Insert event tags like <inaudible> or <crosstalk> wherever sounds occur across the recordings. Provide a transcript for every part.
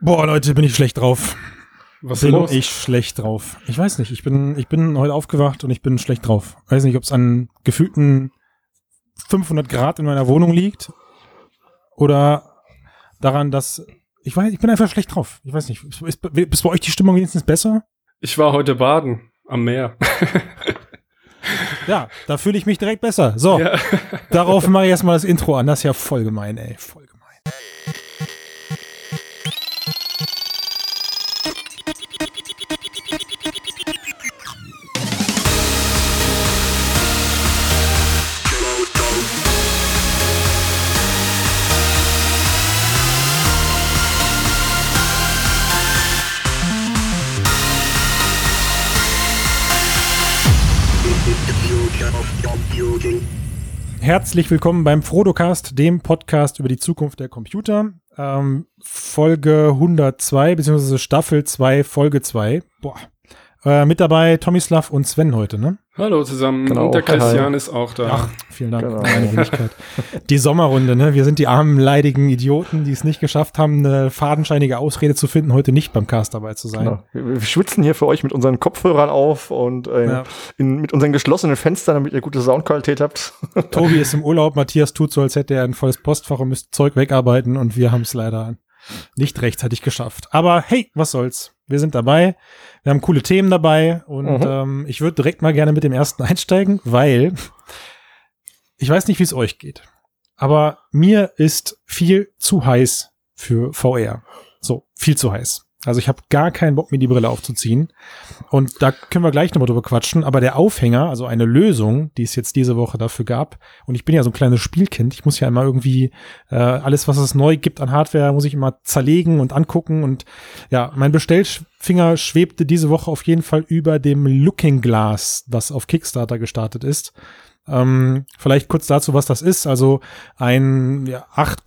Boah, Leute, bin ich schlecht drauf. Was bin los? ich schlecht drauf. Ich weiß nicht, ich bin, ich bin heute aufgewacht und ich bin schlecht drauf. Weiß nicht, ob es an gefühlten 500 Grad in meiner Wohnung liegt oder daran, dass ich weiß, ich bin einfach schlecht drauf. Ich weiß nicht, ist, ist bei euch die Stimmung wenigstens besser? Ich war heute baden am Meer. <laughs> Ja, da fühle ich mich direkt besser. So, Ja. darauf mache ich erstmal das Intro an. Das ist ja voll gemein, ey. Voll Herzlich willkommen beim Frodocast, dem Podcast über die Zukunft der Computer. Ähm, Folge 102, beziehungsweise Staffel 2, Folge 2. Boah. Äh, mit dabei Tomislav und Sven heute, ne? Hallo zusammen. Genau. Und der Hi. Christian ist auch da. Ach, vielen Dank Genau. für meine Wenigkeit. Die Sommerrunde, ne? Wir sind die armen, leidigen Idioten, die es nicht geschafft haben, eine fadenscheinige Ausrede zu finden, heute nicht beim Cast dabei zu sein. Genau. Wir, wir schwitzen hier für euch mit unseren Kopfhörern auf und äh, Ja. in, mit unseren geschlossenen Fenstern, damit ihr gute Soundqualität habt. <laughs> Tobi ist im Urlaub, Matthias tut so, als hätte er ein volles Postfach und müsste Zeug wegarbeiten und wir haben es leider nicht rechtzeitig geschafft. Aber hey, was soll's? Wir sind dabei. Wir haben coole Themen dabei und Mhm. ähm, ich würde direkt mal gerne mit dem ersten <laughs> einsteigen, weil ich weiß nicht, wie es euch geht. Aber mir ist viel zu heiß für VR. So, viel zu heiß. Also ich habe gar keinen Bock, mir die Brille aufzuziehen. Und da können wir gleich nochmal drüber quatschen. Aber der Aufhänger, also eine Lösung, die es jetzt diese Woche dafür gab, und ich bin ja so ein kleines Spielkind, ich muss ja immer irgendwie äh, alles, was es neu gibt an Hardware, muss ich immer zerlegen und angucken. Und ja, mein Bestellfinger schwebte diese Woche auf jeden Fall über dem Looking Glass, das auf Kickstarter gestartet ist. Ähm, vielleicht kurz dazu, was das ist. Also ein ja, 8,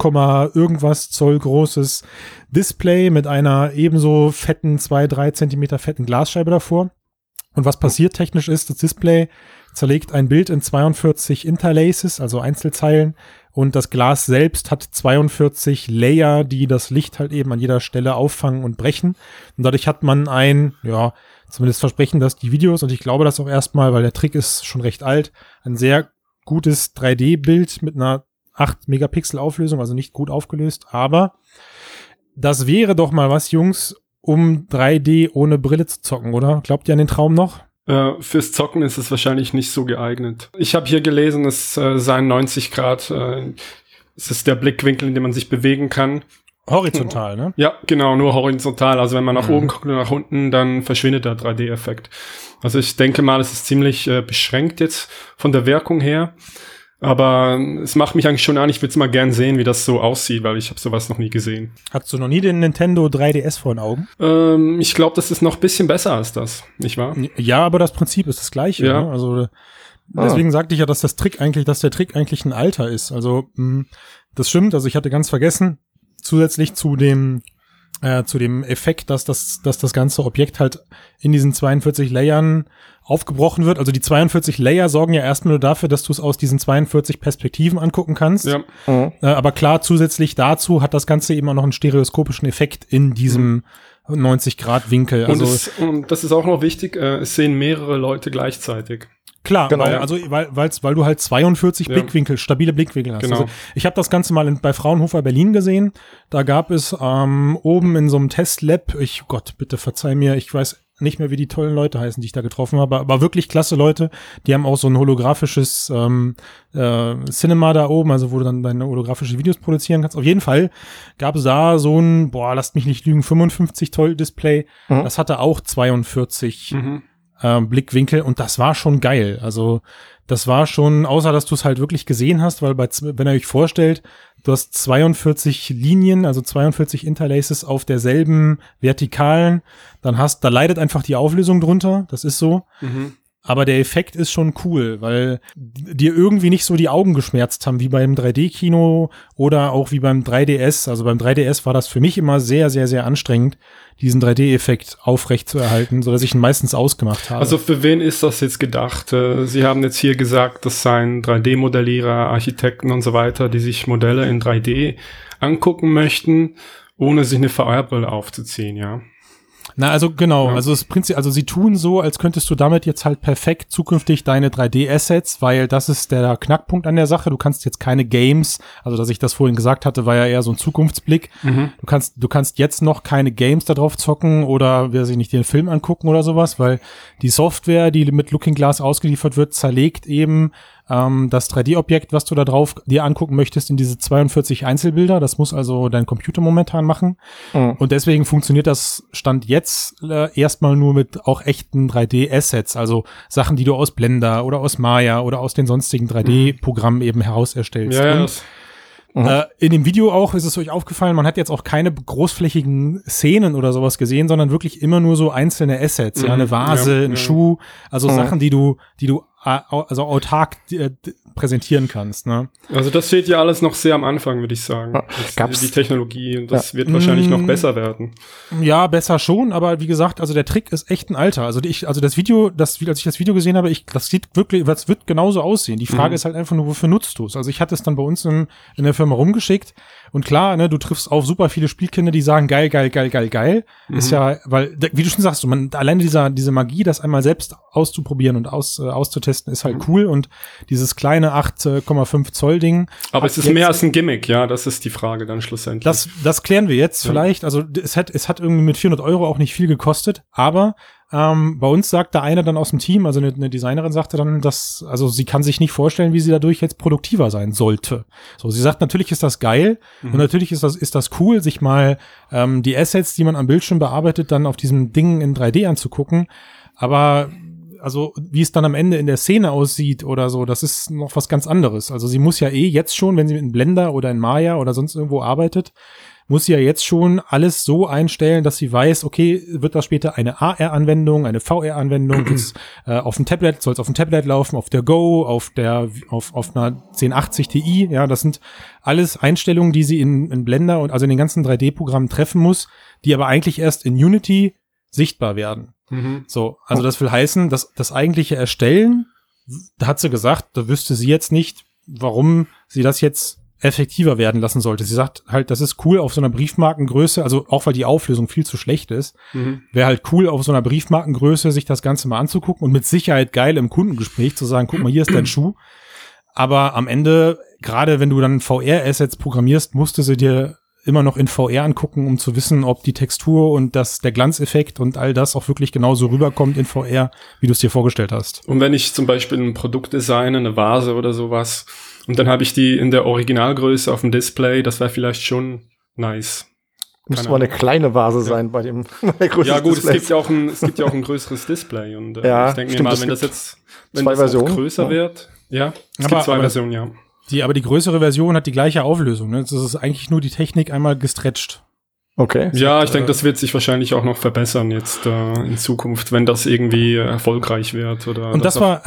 irgendwas Zoll großes Display mit einer ebenso fetten, zwei, drei Zentimeter fetten Glasscheibe davor. Und was passiert technisch ist, das Display zerlegt ein Bild in 42 Interlaces, also Einzelzeilen, und das Glas selbst hat 42 Layer, die das Licht halt eben an jeder Stelle auffangen und brechen. Und dadurch hat man ein, ja, zumindest versprechen das die Videos, und ich glaube das auch erstmal, weil der Trick ist schon recht alt, ein sehr gutes 3D-Bild mit einer 8 Megapixel Auflösung, also nicht gut aufgelöst, aber das wäre doch mal was, Jungs, um 3D ohne Brille zu zocken, oder? Glaubt ihr an den Traum noch? Äh, fürs Zocken ist es wahrscheinlich nicht so geeignet. Ich habe hier gelesen, es äh, seien 90 Grad. Äh, es ist der Blickwinkel, in dem man sich bewegen kann. Horizontal, ne? Ja, genau, nur horizontal. Also wenn man nach Mhm. oben guckt und nach unten, dann verschwindet der 3D-Effekt. Also ich denke mal, es ist ziemlich äh, beschränkt jetzt von der Wirkung her. Aber es macht mich eigentlich schon an, ich würde es mal gern sehen, wie das so aussieht, weil ich habe sowas noch nie gesehen. Hast du noch nie den Nintendo 3DS vor den Augen? Ähm, ich glaube, das ist noch ein bisschen besser als das, nicht wahr? Ja, aber das Prinzip ist das gleiche. Ja. Ne? Also deswegen sagte ich ja, dass das Trick eigentlich, dass der Trick eigentlich ein Alter ist. Also mh, das stimmt. Also ich hatte ganz vergessen, zusätzlich zu dem äh, zu dem Effekt, dass das, dass das ganze Objekt halt in diesen 42 Layern aufgebrochen wird. Also die 42 Layer sorgen ja erstmal nur dafür, dass du es aus diesen 42 Perspektiven angucken kannst. Ja, Mhm. Äh, aber klar, zusätzlich dazu hat das Ganze eben auch noch einen stereoskopischen Effekt in diesem 90-Grad-Winkel. und, Also es, und das ist auch noch wichtig, äh, es sehen mehrere Leute gleichzeitig. klar, Genau. weil, also weil, weil's, weil du halt 42 Ja. Blickwinkel, stabile Blickwinkel hast. Genau. Also ich habe das Ganze mal in, bei Fraunhofer Berlin gesehen. Da gab es ähm, oben in so einem Testlab, ich Gott, bitte verzeih mir, ich weiß nicht mehr, wie die tollen Leute heißen, die ich da getroffen habe, aber wirklich klasse Leute. Die haben auch so ein holographisches ähm, äh, Cinema da oben, also wo du dann deine holographische Videos produzieren kannst. Auf jeden Fall gab es da so ein, boah, lasst mich nicht lügen, 55 Zoll Display. Mhm. Das hatte auch 42 Mhm. Ähm, Blickwinkel und das war schon geil. Also das war schon, außer dass du es halt wirklich gesehen hast, weil bei, wenn ihr euch vorstellt, du hast 42 Linien, also 42 Interlaces auf derselben Vertikalen, dann hast, da leidet einfach die Auflösung drunter, das ist so. Mhm. Aber der Effekt ist schon cool, weil dir irgendwie nicht so die Augen geschmerzt haben wie beim 3D-Kino oder auch wie beim 3DS. Also beim 3DS war das für mich immer sehr, sehr, sehr anstrengend, diesen 3D-Effekt aufrecht zu erhalten, so dass ich ihn meistens ausgemacht habe. Also für wen ist das jetzt gedacht? Äh, Sie haben jetzt hier gesagt, das seien 3D-Modellierer, Architekten und so weiter, die sich Modelle in 3D angucken möchten. ohne sich eine VR-Brille aufzuziehen, ja. Na, also genau, Ja. also das Prinzip, also sie tun so, als könntest du damit jetzt halt perfekt zukünftig deine 3D-Assets, weil das ist der Knackpunkt an der Sache. Du kannst jetzt keine Games, also dass ich das vorhin gesagt hatte, war ja eher so ein Zukunftsblick. Mhm. Du kannst, du kannst jetzt noch keine Games da drauf zocken oder, wer sich nicht den Film angucken oder sowas, weil die Software, die mit Looking Glass ausgeliefert wird, zerlegt eben ähm, das 3D-Objekt, was du da drauf dir angucken möchtest, in diese 42 Einzelbilder. Das muss also dein Computer momentan machen. Mhm. Und deswegen funktioniert das Stand jetzt äh, erstmal nur mit auch echten 3D-Assets, also Sachen, die du aus Blender oder aus Maya oder aus den sonstigen 3D-Programmen eben heraus erstellst. Ja, ja, Und das, äh, in dem Video auch ist es euch aufgefallen, man hat jetzt auch keine großflächigen Szenen oder sowas gesehen, sondern wirklich immer nur so einzelne Assets, ja, Mhm, eine Vase, ja, ein ja. Schuh, also Mhm. Sachen, die du, die du also autark äh, präsentieren kannst, ne? also das steht ja alles noch sehr am Anfang, würde ich sagen. Ja. Gab's- die Technologie, und das wird wahrscheinlich noch Mm. besser werden. Ja, besser schon, aber wie gesagt, also der Trick ist echt ein alter. Also ich, also das Video, das, als ich das Video gesehen habe, ich, das sieht wirklich, das wird genauso aussehen. Die Frage Mhm. ist halt einfach nur, wofür nutzt du es? Also ich hatte es dann bei uns in, in der Firma rumgeschickt und klar, ne, du triffst auf super viele Spielkinder, die sagen geil, geil, geil, geil, geil. Ist Mhm. ja, weil, wie du schon sagst, man, alleine dieser, diese Magie, das einmal selbst auszuprobieren und aus, äh, auszutesten, ist halt Mhm. cool und dieses kleine 8,5 Zoll Ding. Aber es ist mehr als ein Gimmick, ja, das ist die Frage dann schlussendlich. das, das klären wir jetzt Ja. vielleicht. Also es hat, es hat irgendwie mit 400 Euro auch nicht viel gekostet, aber ähm, bei uns sagte einer dann aus dem Team, also eine, eine Designerin sagte dann, dass, also sie kann sich nicht vorstellen, wie sie dadurch jetzt produktiver sein sollte. So, sie sagt, natürlich ist das geil Mhm. und natürlich ist das, ist das cool, sich mal ähm, die Assets, die man am Bildschirm bearbeitet, dann auf diesem Ding in 3D anzugucken. Aber also wie es dann am Ende in der Szene aussieht oder so, das ist noch was ganz anderes. Also sie muss ja eh jetzt schon, wenn sie in Blender oder in Maya oder sonst irgendwo arbeitet, muss sie ja jetzt schon alles so einstellen, dass sie weiß, okay, wird das später eine AR-Anwendung, eine VR-Anwendung, <clears throat> äh, auf dem Tablet, soll es auf dem Tablet laufen, auf der Go, auf der, auf, auf einer 1080 Ti, ja, das sind alles Einstellungen, die sie in, in Blender und also in den ganzen 3D-Programmen treffen muss, die aber eigentlich erst in Unity sichtbar werden. Mhm. So, also das will heißen, dass das eigentliche Erstellen, da hat sie gesagt, da wüsste sie jetzt nicht, warum sie das jetzt effektiver werden lassen sollte. Sie sagt halt, das ist cool auf so einer Briefmarkengröße, also auch weil die Auflösung viel zu schlecht ist, Mhm. wäre halt cool auf so einer Briefmarkengröße sich das Ganze mal anzugucken und mit Sicherheit geil im Kundengespräch zu sagen, guck mal, hier ist dein Schuh. Aber am Ende, gerade wenn du dann VR-Assets programmierst, musste sie dir immer noch in VR angucken, um zu wissen, ob die Textur und das, der Glanzeffekt und all das auch wirklich genauso rüberkommt in VR, wie du es dir vorgestellt hast. Und wenn ich zum Beispiel ein Produkt designe, eine Vase oder sowas, und dann habe ich die in der Originalgröße auf dem Display, das wäre vielleicht schon nice. Müsste Keine mal eine kleine Vase sein bei dem <laughs> bei Größe Ja gut, es Displays. gibt ja auch ein, es gibt ja auch ein größeres Display und äh, Ja, ich denke mir mal, es wenn das jetzt wenn zwei das größer ja. wird, ja, es Aber- gibt zwei aber- Versionen, ja. Die, aber die größere Version hat die gleiche Auflösung. Ne? Das ist eigentlich nur die Technik einmal gestretched. Okay. Ja, ich äh, denke, das wird sich wahrscheinlich auch noch verbessern jetzt äh, in Zukunft, wenn das irgendwie äh, erfolgreich wird oder Und das auch- <laughs> war,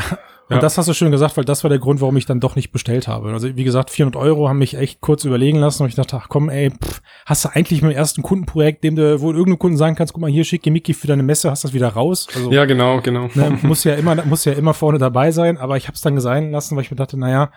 Ja. und das hast du schön gesagt, weil das war der Grund, warum ich dann doch nicht bestellt habe. Also wie gesagt, 400 Euro haben mich echt kurz überlegen lassen und ich dachte, ach komm, ey, pff, hast du eigentlich mit dem ersten Kundenprojekt, dem du, wo du irgendeinem Kunden sagen kannst, guck mal hier, schickimicki für deine Messe, hast das wieder raus. Also, ja genau, genau. ne, muss ja <laughs> immer, muss ja immer vorne dabei sein, aber ich habe es dann sein lassen, weil ich mir dachte, naja,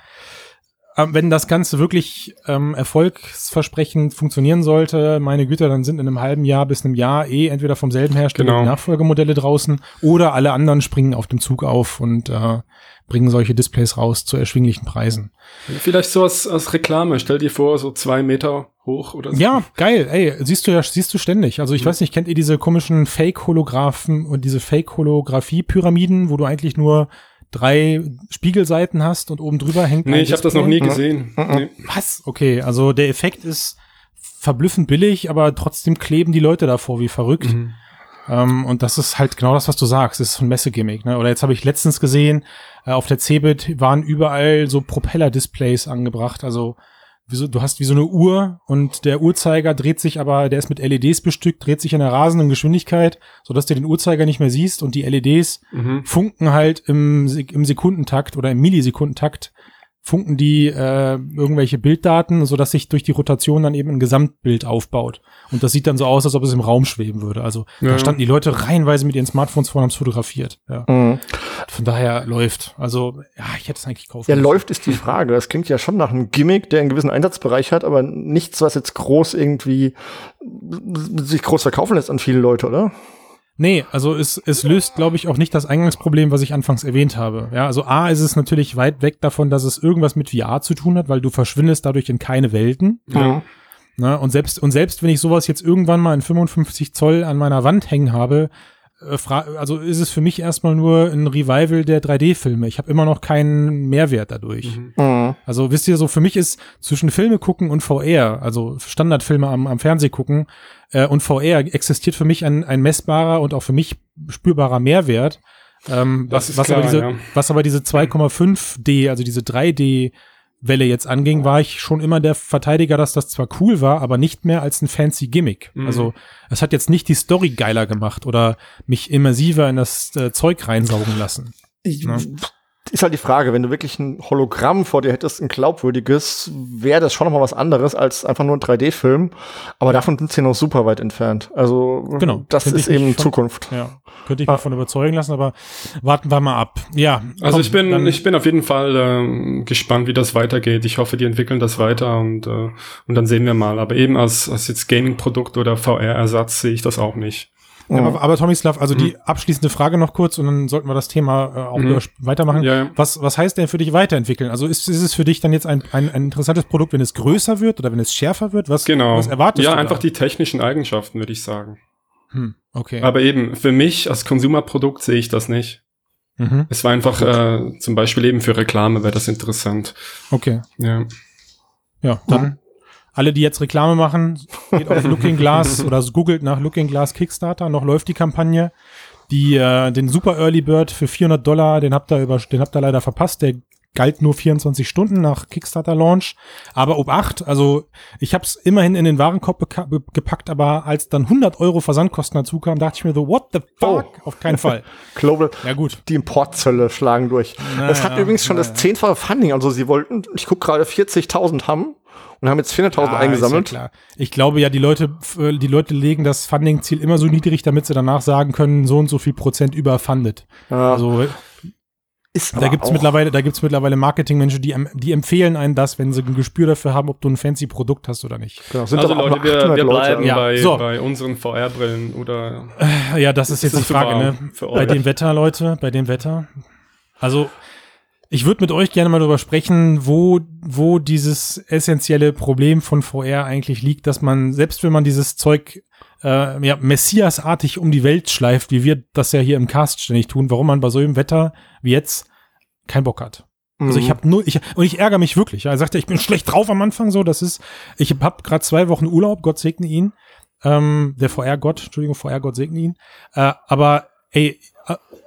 wenn das Ganze wirklich ähm, erfolgsversprechend funktionieren sollte, meine Güte, dann sind in einem halben Jahr bis einem Jahr eh entweder vom selben Hersteller Genau. die Nachfolgemodelle draußen oder alle anderen springen auf dem Zug auf und äh, bringen solche Displays raus zu erschwinglichen Preisen. Vielleicht so als, als Reklame, stell dir vor, so zwei Meter hoch oder so. Ja, geil, ey, siehst du ja, siehst du ständig. Also ich weiß nicht, kennt ihr diese komischen Fake-Holographen und diese Fake-Holographie-Pyramiden, wo du eigentlich nur drei Spiegelseiten hast und oben drüber hängt Nee, ich habe das noch nie Mhm. gesehen. Mhm. Nee. Was? Okay, also der Effekt ist verblüffend billig, aber trotzdem kleben die Leute davor wie verrückt. Mhm. Ähm, und das ist halt genau das, was du sagst. Das ist so ein Messegimmick. Ne? Oder jetzt habe ich letztens gesehen, äh, auf der Cebit waren überall so Propeller-Displays angebracht. Also so, du hast wie so eine Uhr und der Uhrzeiger dreht sich aber, der ist mit LEDs bestückt, dreht sich in einer rasenden Geschwindigkeit, sodass du den Uhrzeiger nicht mehr siehst und die LEDs Mhm. funken halt im, im Sekundentakt oder im Millisekundentakt funken die äh, irgendwelche Bilddaten, so dass sich durch die Rotation dann eben ein Gesamtbild aufbaut. Und das sieht dann so aus, als ob es im Raum schweben würde. Also Ja. da standen die Leute reihenweise mit ihren Smartphones vor und haben es fotografiert. Ja. Mhm. Von daher läuft. Also ja, ich hätte es eigentlich kaufen. Ja, müssen. läuft ist die Frage. Das klingt ja schon nach einem Gimmick, der einen gewissen Einsatzbereich hat, aber nichts, was jetzt groß irgendwie sich groß verkaufen lässt an viele Leute, oder? Nee, also es, es löst, glaube ich, auch nicht das Eingangsproblem, was ich anfangs erwähnt habe. Ja, also A ist es natürlich weit weg davon, dass es irgendwas mit VR zu tun hat, weil du verschwindest dadurch in keine Welten. Ja. Ne? Und selbst, und selbst wenn ich sowas jetzt irgendwann mal in 55 Zoll an meiner Wand hängen habe, also ist es für mich erstmal nur ein Revival der 3D-Filme. Ich habe immer noch keinen Mehrwert dadurch. Mhm. Mhm. Also wisst ihr, so für mich ist zwischen Filme gucken und VR, also Standardfilme am, am Fernseh gucken äh, und VR existiert für mich ein, ein messbarer und auch für mich spürbarer Mehrwert. Ähm, Das was, ist was, klar, aber diese, ja. was aber diese 2,5D, also diese 3D Welle jetzt anging, war ich schon immer der Verteidiger, dass das zwar cool war, aber nicht mehr als ein fancy Gimmick. Mhm. Also es hat jetzt nicht die Story geiler gemacht oder mich immersiver in das äh, Zeug reinsaugen lassen. Ich, Ja. Ist halt die Frage, wenn du wirklich ein Hologramm vor dir hättest, ein glaubwürdiges, wäre das schon noch mal was anderes als einfach nur ein 3D-Film. Aber davon sind sie noch super weit entfernt. Also Genau. das ist eben von- Zukunft. Ja, könnte ich Ah. mich davon überzeugen lassen, aber warten wir mal ab. Ja. Also komm, ich bin, ich bin auf jeden Fall ähm, gespannt, wie das weitergeht. Ich hoffe, die entwickeln das weiter und, äh, und dann sehen wir mal. Aber eben als, als jetzt Gaming-Produkt oder VR-Ersatz sehe ich das auch nicht. Ja, aber, aber Tomislav, also Mhm. die abschließende Frage noch kurz und dann sollten wir das Thema äh, auch Mhm. weitermachen. Ja, ja. Was, was heißt denn für dich weiterentwickeln? Also ist, ist es für dich dann jetzt ein, ein, ein interessantes Produkt, wenn es größer wird oder wenn es schärfer wird? Was, Genau. was erwartest ja, du? einfach da? die technischen Eigenschaften, würde ich sagen. Hm, okay. Aber eben, für mich als Konsumerprodukt sehe ich das nicht. mhm, Es war einfach, äh, zum Beispiel eben für Reklame wäre das interessant. okay. Ja. Ja, dann alle, die jetzt Reklame machen, geht auf <laughs> Looking Glass oder googelt nach Looking Glass Kickstarter. Noch läuft die Kampagne. Die, äh, den Super Early Bird für 400 Dollar, den habt ihr über, den habt ihr leider verpasst. Der galt nur 24 Stunden nach Kickstarter Launch. Aber ob 8, also ich habe es immerhin in den Warenkorb gepackt, aber als dann 100 Euro Versandkosten dazu kamen, dachte ich mir so, what the fuck? Auf keinen Fall. <laughs> Global, Ja gut. die Importzölle schlagen durch. Naja, es hat übrigens schon das naja. zehnfache Funding. Also sie wollten, ich gucke gerade 40.000 haben und haben jetzt 400.000 Ah, eingesammelt. Ist ja klar. Ich glaube ja, die Leute, f- die Leute legen das Funding-Ziel immer so niedrig, damit sie danach sagen können, so und so viel Prozent überfundet. Ja, Also ist da gibt's auch- mittlerweile, da gibt's mittlerweile Marketingmenschen, die, die empfehlen einen das, wenn sie ein Gespür dafür haben, ob du ein fancy Produkt hast oder nicht. Genau, sind Also aber auch Leute, wir, 800 wir Leute. bleiben Ja, bei, so. bei unseren VR-Brillen oder Ja, das ist jetzt Das die ist Frage, ne? Bei dem Wetter, Leute, bei dem Wetter. Also ich würde mit euch gerne mal darüber sprechen, wo, wo dieses essentielle Problem von VR eigentlich liegt, dass man, selbst wenn man dieses Zeug äh, ja, Messias-artig um die Welt schleift, wie wir das ja hier im Cast ständig tun, warum man bei so einem Wetter wie jetzt keinen Bock hat. Also ich Mhm. habe nur, ich, und ich ärgere mich wirklich. Er sagte, ich bin schlecht drauf am Anfang so. Das ist, ich habe gerade zwei Wochen Urlaub, Gott segne ihn. Ähm, der VR-Gott, Entschuldigung, VR-Gott segne ihn. Äh, aber ey,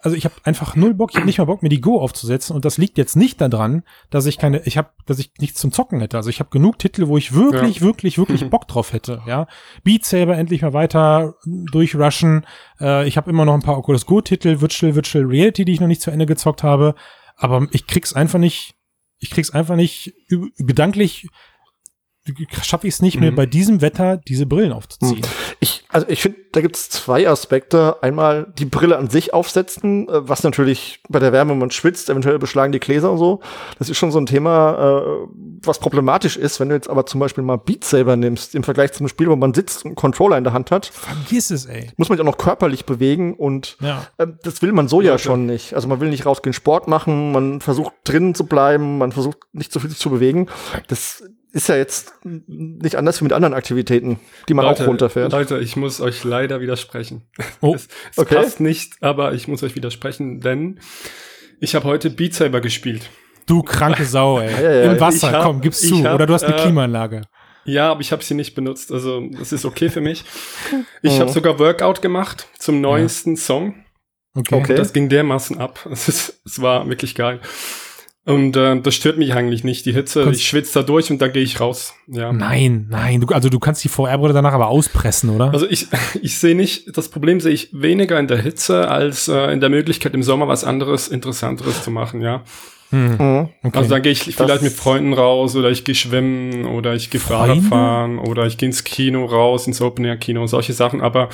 also ich habe einfach null Bock, ich habe nicht mal Bock, mir die Go aufzusetzen. Und das liegt jetzt nicht daran, dass ich keine, ich habe, dass ich nichts zum Zocken hätte. Also ich habe genug Titel, wo ich wirklich, wirklich, wirklich Bock drauf hätte. Ja, Beat Saber endlich mal weiter durchrushen. Äh, ich habe immer noch ein paar Oculus Go-Titel, Virtual Virtual Reality, die ich noch nicht zu Ende gezockt habe. Aber ich krieg's einfach nicht, ich krieg's einfach nicht gedanklich, schaffe ich es nicht mehr Mhm. bei diesem Wetter diese Brillen aufzuziehen. Ich, also ich finde, da gibt es zwei Aspekte. Einmal die Brille an sich aufsetzen, äh, was natürlich bei der Wärme, wenn man schwitzt, eventuell beschlagen die Gläser und so. Das ist schon so ein Thema, äh, was problematisch ist. Wenn du jetzt aber zum Beispiel mal Beat Saber nimmst, im Vergleich zum Spiel, wo man sitzt und einen Controller in der Hand hat, Vergiss es, ey. muss man sich auch noch körperlich bewegen und Ja. äh, das will man so ja Leute. schon nicht. Also man will nicht rausgehen, Sport machen, man versucht drinnen zu bleiben, man versucht nicht so viel sich zu bewegen. Das ist ja jetzt nicht anders wie mit anderen Aktivitäten, die man auch runterfährt. Leute, ich muss euch leider widersprechen. Oh, es es okay. passt nicht, aber ich muss euch widersprechen, denn ich habe heute Beat Saber gespielt. du kranke Sau, ey. <laughs> Ja, ja, ja. Im Wasser, hab- komm, gib's zu. hab, Oder du hast eine äh, Klimaanlage. Ja, aber ich habe sie nicht benutzt, also das ist okay für mich. <laughs> Ich Mhm. habe sogar Workout gemacht zum neuesten Song. Okay. okay. Das ging dermaßen ab. <laughs> Es, ist, es war wirklich geil. Und äh, das stört mich eigentlich nicht, die Hitze. Kannst- ich schwitze da durch und dann gehe ich raus. Ja. Nein, nein. Du, also du kannst die VR-Brille danach aber auspressen, oder? Also ich, <laughs> ich sehe nicht, das Problem sehe ich weniger in der Hitze als äh, in der Möglichkeit im Sommer was anderes, interessanteres zu machen, ja. hm, Mhm. okay. Also dann gehe ich vielleicht mit Freunden raus oder ich gehe schwimmen oder ich gehe Fahrrad fahren oder ich gehe ins Kino raus, ins Open-Air-Kino, solche Sachen. Aber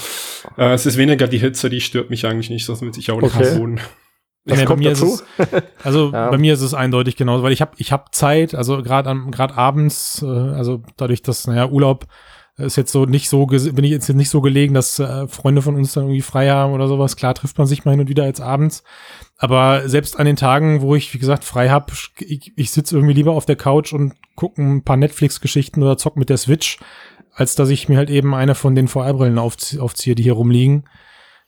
äh, es ist weniger die Hitze, die stört mich eigentlich nicht, das würde ich auch nicht Okay. wohnen. Nee, bei kommt mir dazu? Ist es, also <laughs> Ja. bei mir ist es eindeutig genauso, weil ich habe ich hab Zeit, also gerade am gerade abends, äh, also dadurch, dass naja Urlaub ist jetzt so nicht so bin ich jetzt nicht so gelegen, dass äh, Freunde von uns dann irgendwie frei haben oder sowas. Klar trifft man sich mal hin und wieder als abends, aber selbst an den Tagen, wo ich wie gesagt frei habe, ich, ich sitze irgendwie lieber auf der Couch und gucke ein paar Netflix-Geschichten oder zock mit der Switch, als dass ich mir halt eben eine von den VR-Brillen aufzie- aufziehe, die hier rumliegen.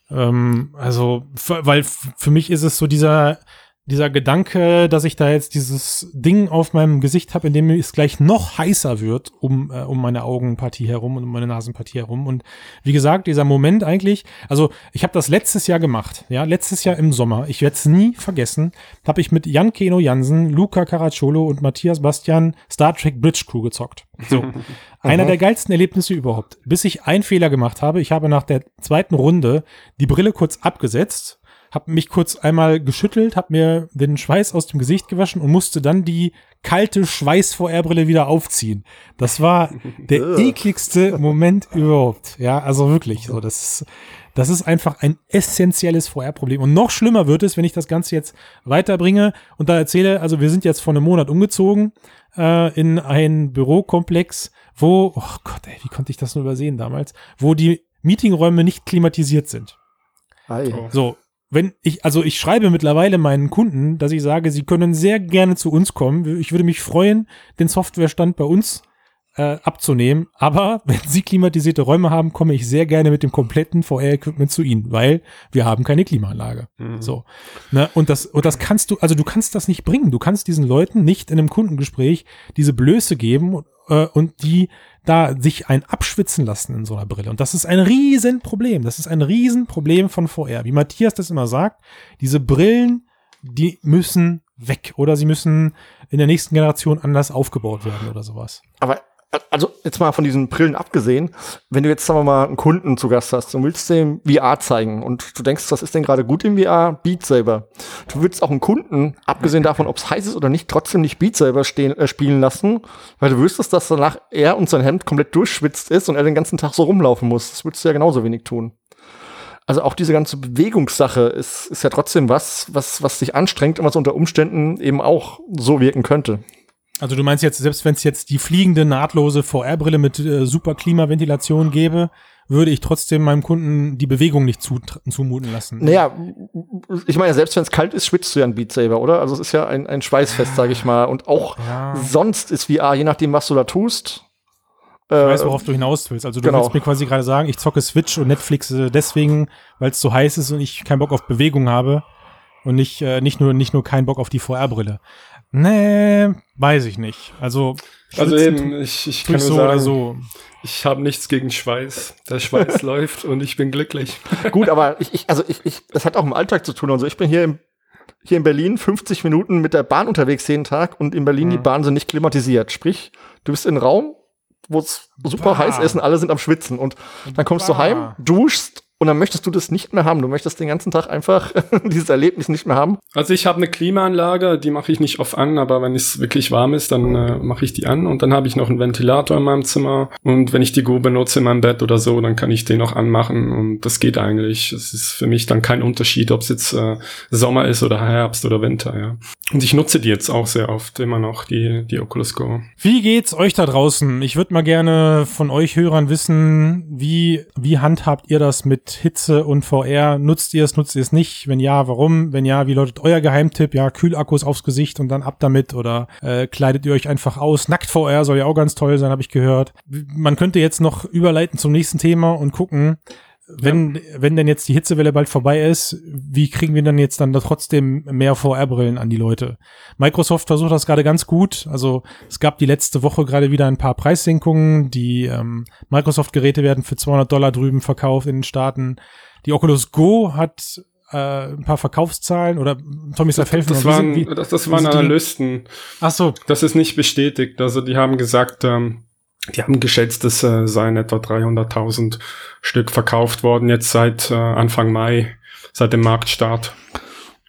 Ähm, also, weil für mich ist es so dieser, dieser Gedanke, dass ich da jetzt dieses Ding auf meinem Gesicht habe, in dem es gleich noch heißer wird um, äh, um meine Augenpartie herum und um meine Nasenpartie herum. Und wie gesagt, dieser Moment eigentlich, also ich habe das letztes Jahr gemacht, ja, letztes Jahr im Sommer. Ich werde es nie vergessen, habe ich mit Jan Keno Jansen, Luca Caracciolo und Matthias Bastian Star Trek Bridge Crew gezockt. So. <laughs> Einer der geilsten Erlebnisse überhaupt. Bis ich einen Fehler gemacht habe. Ich habe nach der zweiten Runde die Brille kurz abgesetzt, habe mich kurz einmal geschüttelt, habe mir den Schweiß aus dem Gesicht gewaschen und musste dann die kalte Schweiß-VR-Brille wieder aufziehen. Das war der <laughs> ekligste Moment überhaupt. Ja, also wirklich. So, das ist, das ist einfach ein essentielles VR-Problem. Und noch schlimmer wird es, wenn ich das Ganze jetzt weiterbringe und da erzähle, also wir sind jetzt vor einem Monat umgezogen äh, in ein Bürokomplex, wo, oh Gott, ey, wie konnte ich das nur übersehen damals, wo die Meetingräume nicht klimatisiert sind. Ei. Oh. So, wenn ich, also ich schreibe mittlerweile meinen Kunden, dass ich sage, sie können sehr gerne zu uns kommen. Ich würde mich freuen, den Softwarestand bei uns äh, abzunehmen. Aber <laughs> wenn sie klimatisierte Räume haben, komme ich sehr gerne mit dem kompletten VR-Equipment zu ihnen, weil wir haben keine Klimaanlage. Mhm. So. Ne? Und das, und das kannst du, also du kannst das nicht bringen. Du kannst diesen Leuten nicht in einem Kundengespräch diese Blöße geben äh, und die da sich ein abschwitzen lassen in so einer Brille. Und das ist ein Riesenproblem. Das ist ein Riesenproblem von VR. Wie Matthias das immer sagt, diese Brillen, die müssen weg oder sie müssen in der nächsten Generation anders aufgebaut werden oder sowas. Aber also jetzt mal von diesen Brillen abgesehen, wenn du jetzt sagen wir mal einen Kunden zu Gast hast und willst dem VR zeigen und du denkst, was ist denn gerade gut im VR? Beat Saber. Du würdest auch einen Kunden, abgesehen davon, ob es heiß ist oder nicht, trotzdem nicht Beat Saber stehen, äh, spielen lassen, weil du wüsstest, dass danach er und sein Hemd komplett durchschwitzt ist und er den ganzen Tag so rumlaufen muss. Das würdest du ja genauso wenig tun. Also auch diese ganze Bewegungssache ist, ist ja trotzdem was, was, was dich anstrengt und was unter Umständen eben auch so wirken könnte. Also du meinst jetzt, selbst wenn es jetzt die fliegende, nahtlose VR-Brille mit äh, super Klimaventilation gäbe, würde ich trotzdem meinem Kunden die Bewegung nicht zu, zumuten lassen. Naja, ich meine, selbst wenn es kalt ist, schwitzt du ja ein Beat Saber, oder? Also es ist ja ein, ein Schweißfest, sage ich mal. Und auch Ja. sonst ist VR, je nachdem, was du da tust. Ich weiß, worauf du hinaus willst. Also du genau. willst mir quasi gerade sagen, ich zocke Switch und Netflix äh, deswegen, weil es so heiß ist und ich keinen Bock auf Bewegung habe und nicht, äh, nicht nur nicht nur keinen Bock auf die VR-Brille. Nee, weiß ich nicht. Also, Also eben, ich, ich kann ich nur so sagen, oder so. ich habe nichts gegen Schweiß. Der Schweiß <laughs> läuft und ich bin glücklich. Gut, aber ich, ich, also ich, ich, das hat auch im Alltag zu tun. Also ich bin hier im, hier in Berlin 50 Minuten mit der Bahn unterwegs jeden Tag und in Berlin die Mhm. Bahnen sind nicht klimatisiert. Sprich, du bist in einem Raum, wo es super Bah. heiß ist und alle sind am Schwitzen und dann kommst du Bah. heim, duschst und dann möchtest du das nicht mehr haben. Du möchtest den ganzen Tag einfach <laughs> dieses Erlebnis nicht mehr haben. Also ich habe eine Klimaanlage, die mache ich nicht oft an, aber wenn es wirklich warm ist, dann äh, mache ich die an und dann habe ich noch einen Ventilator in meinem Zimmer und wenn ich die Go benutze in meinem Bett oder so, dann kann ich den auch anmachen und das geht eigentlich. Es ist für mich dann kein Unterschied, ob es jetzt äh, Sommer ist oder Herbst oder Winter, ja. Und ich nutze die jetzt auch sehr oft immer noch, die, die Oculus Go. Wie geht's euch da draußen? Ich würde mal gerne von euch Hörern wissen, wie, wie handhabt ihr das mit Hitze und VR? Nutzt ihr es, nutzt ihr es nicht? Wenn ja, warum? Wenn ja, wie lautet euer Geheimtipp? Ja, Kühlakkus aufs Gesicht und dann ab damit oder äh, kleidet ihr euch einfach aus? Nackt VR soll ja auch ganz toll sein, habe ich gehört. Man könnte jetzt noch überleiten zum nächsten Thema und gucken, wenn, wenn denn jetzt die Hitzewelle bald vorbei ist, wie kriegen wir dann jetzt dann da trotzdem mehr VR-Brillen an die Leute? Microsoft versucht das gerade ganz gut. Also es gab die letzte Woche gerade wieder ein paar Preissenkungen. Die ähm, Microsoft-Geräte werden für 200 Dollar drüben verkauft in den Staaten. Die Oculus Go hat äh, ein paar Verkaufszahlen oder Tommy das, das, waren, wie, das, das waren Analysten. Ach so. Das ist nicht bestätigt. Also die haben gesagt, ähm, die haben geschätzt, es äh, seien etwa 300.000 Stück verkauft worden jetzt seit äh, Anfang Mai, seit dem Marktstart.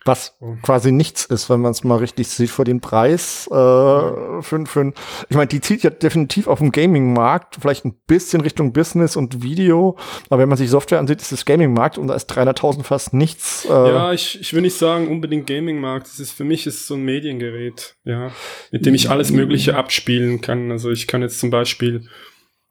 Was quasi nichts ist, wenn man es mal richtig sieht, für den Preis. Äh, für, für, ich meine, die zieht ja definitiv auf dem Gaming-Markt, vielleicht ein bisschen Richtung Business und Video. Aber wenn man sich Software ansieht, ist das Gaming-Markt und da ist 300.000 fast nichts. Äh ja, ich, ich will nicht sagen unbedingt Gaming-Markt. Ist für mich ist so ein Mediengerät, ja, mit dem ich alles Mögliche abspielen kann. Also ich kann jetzt zum Beispiel,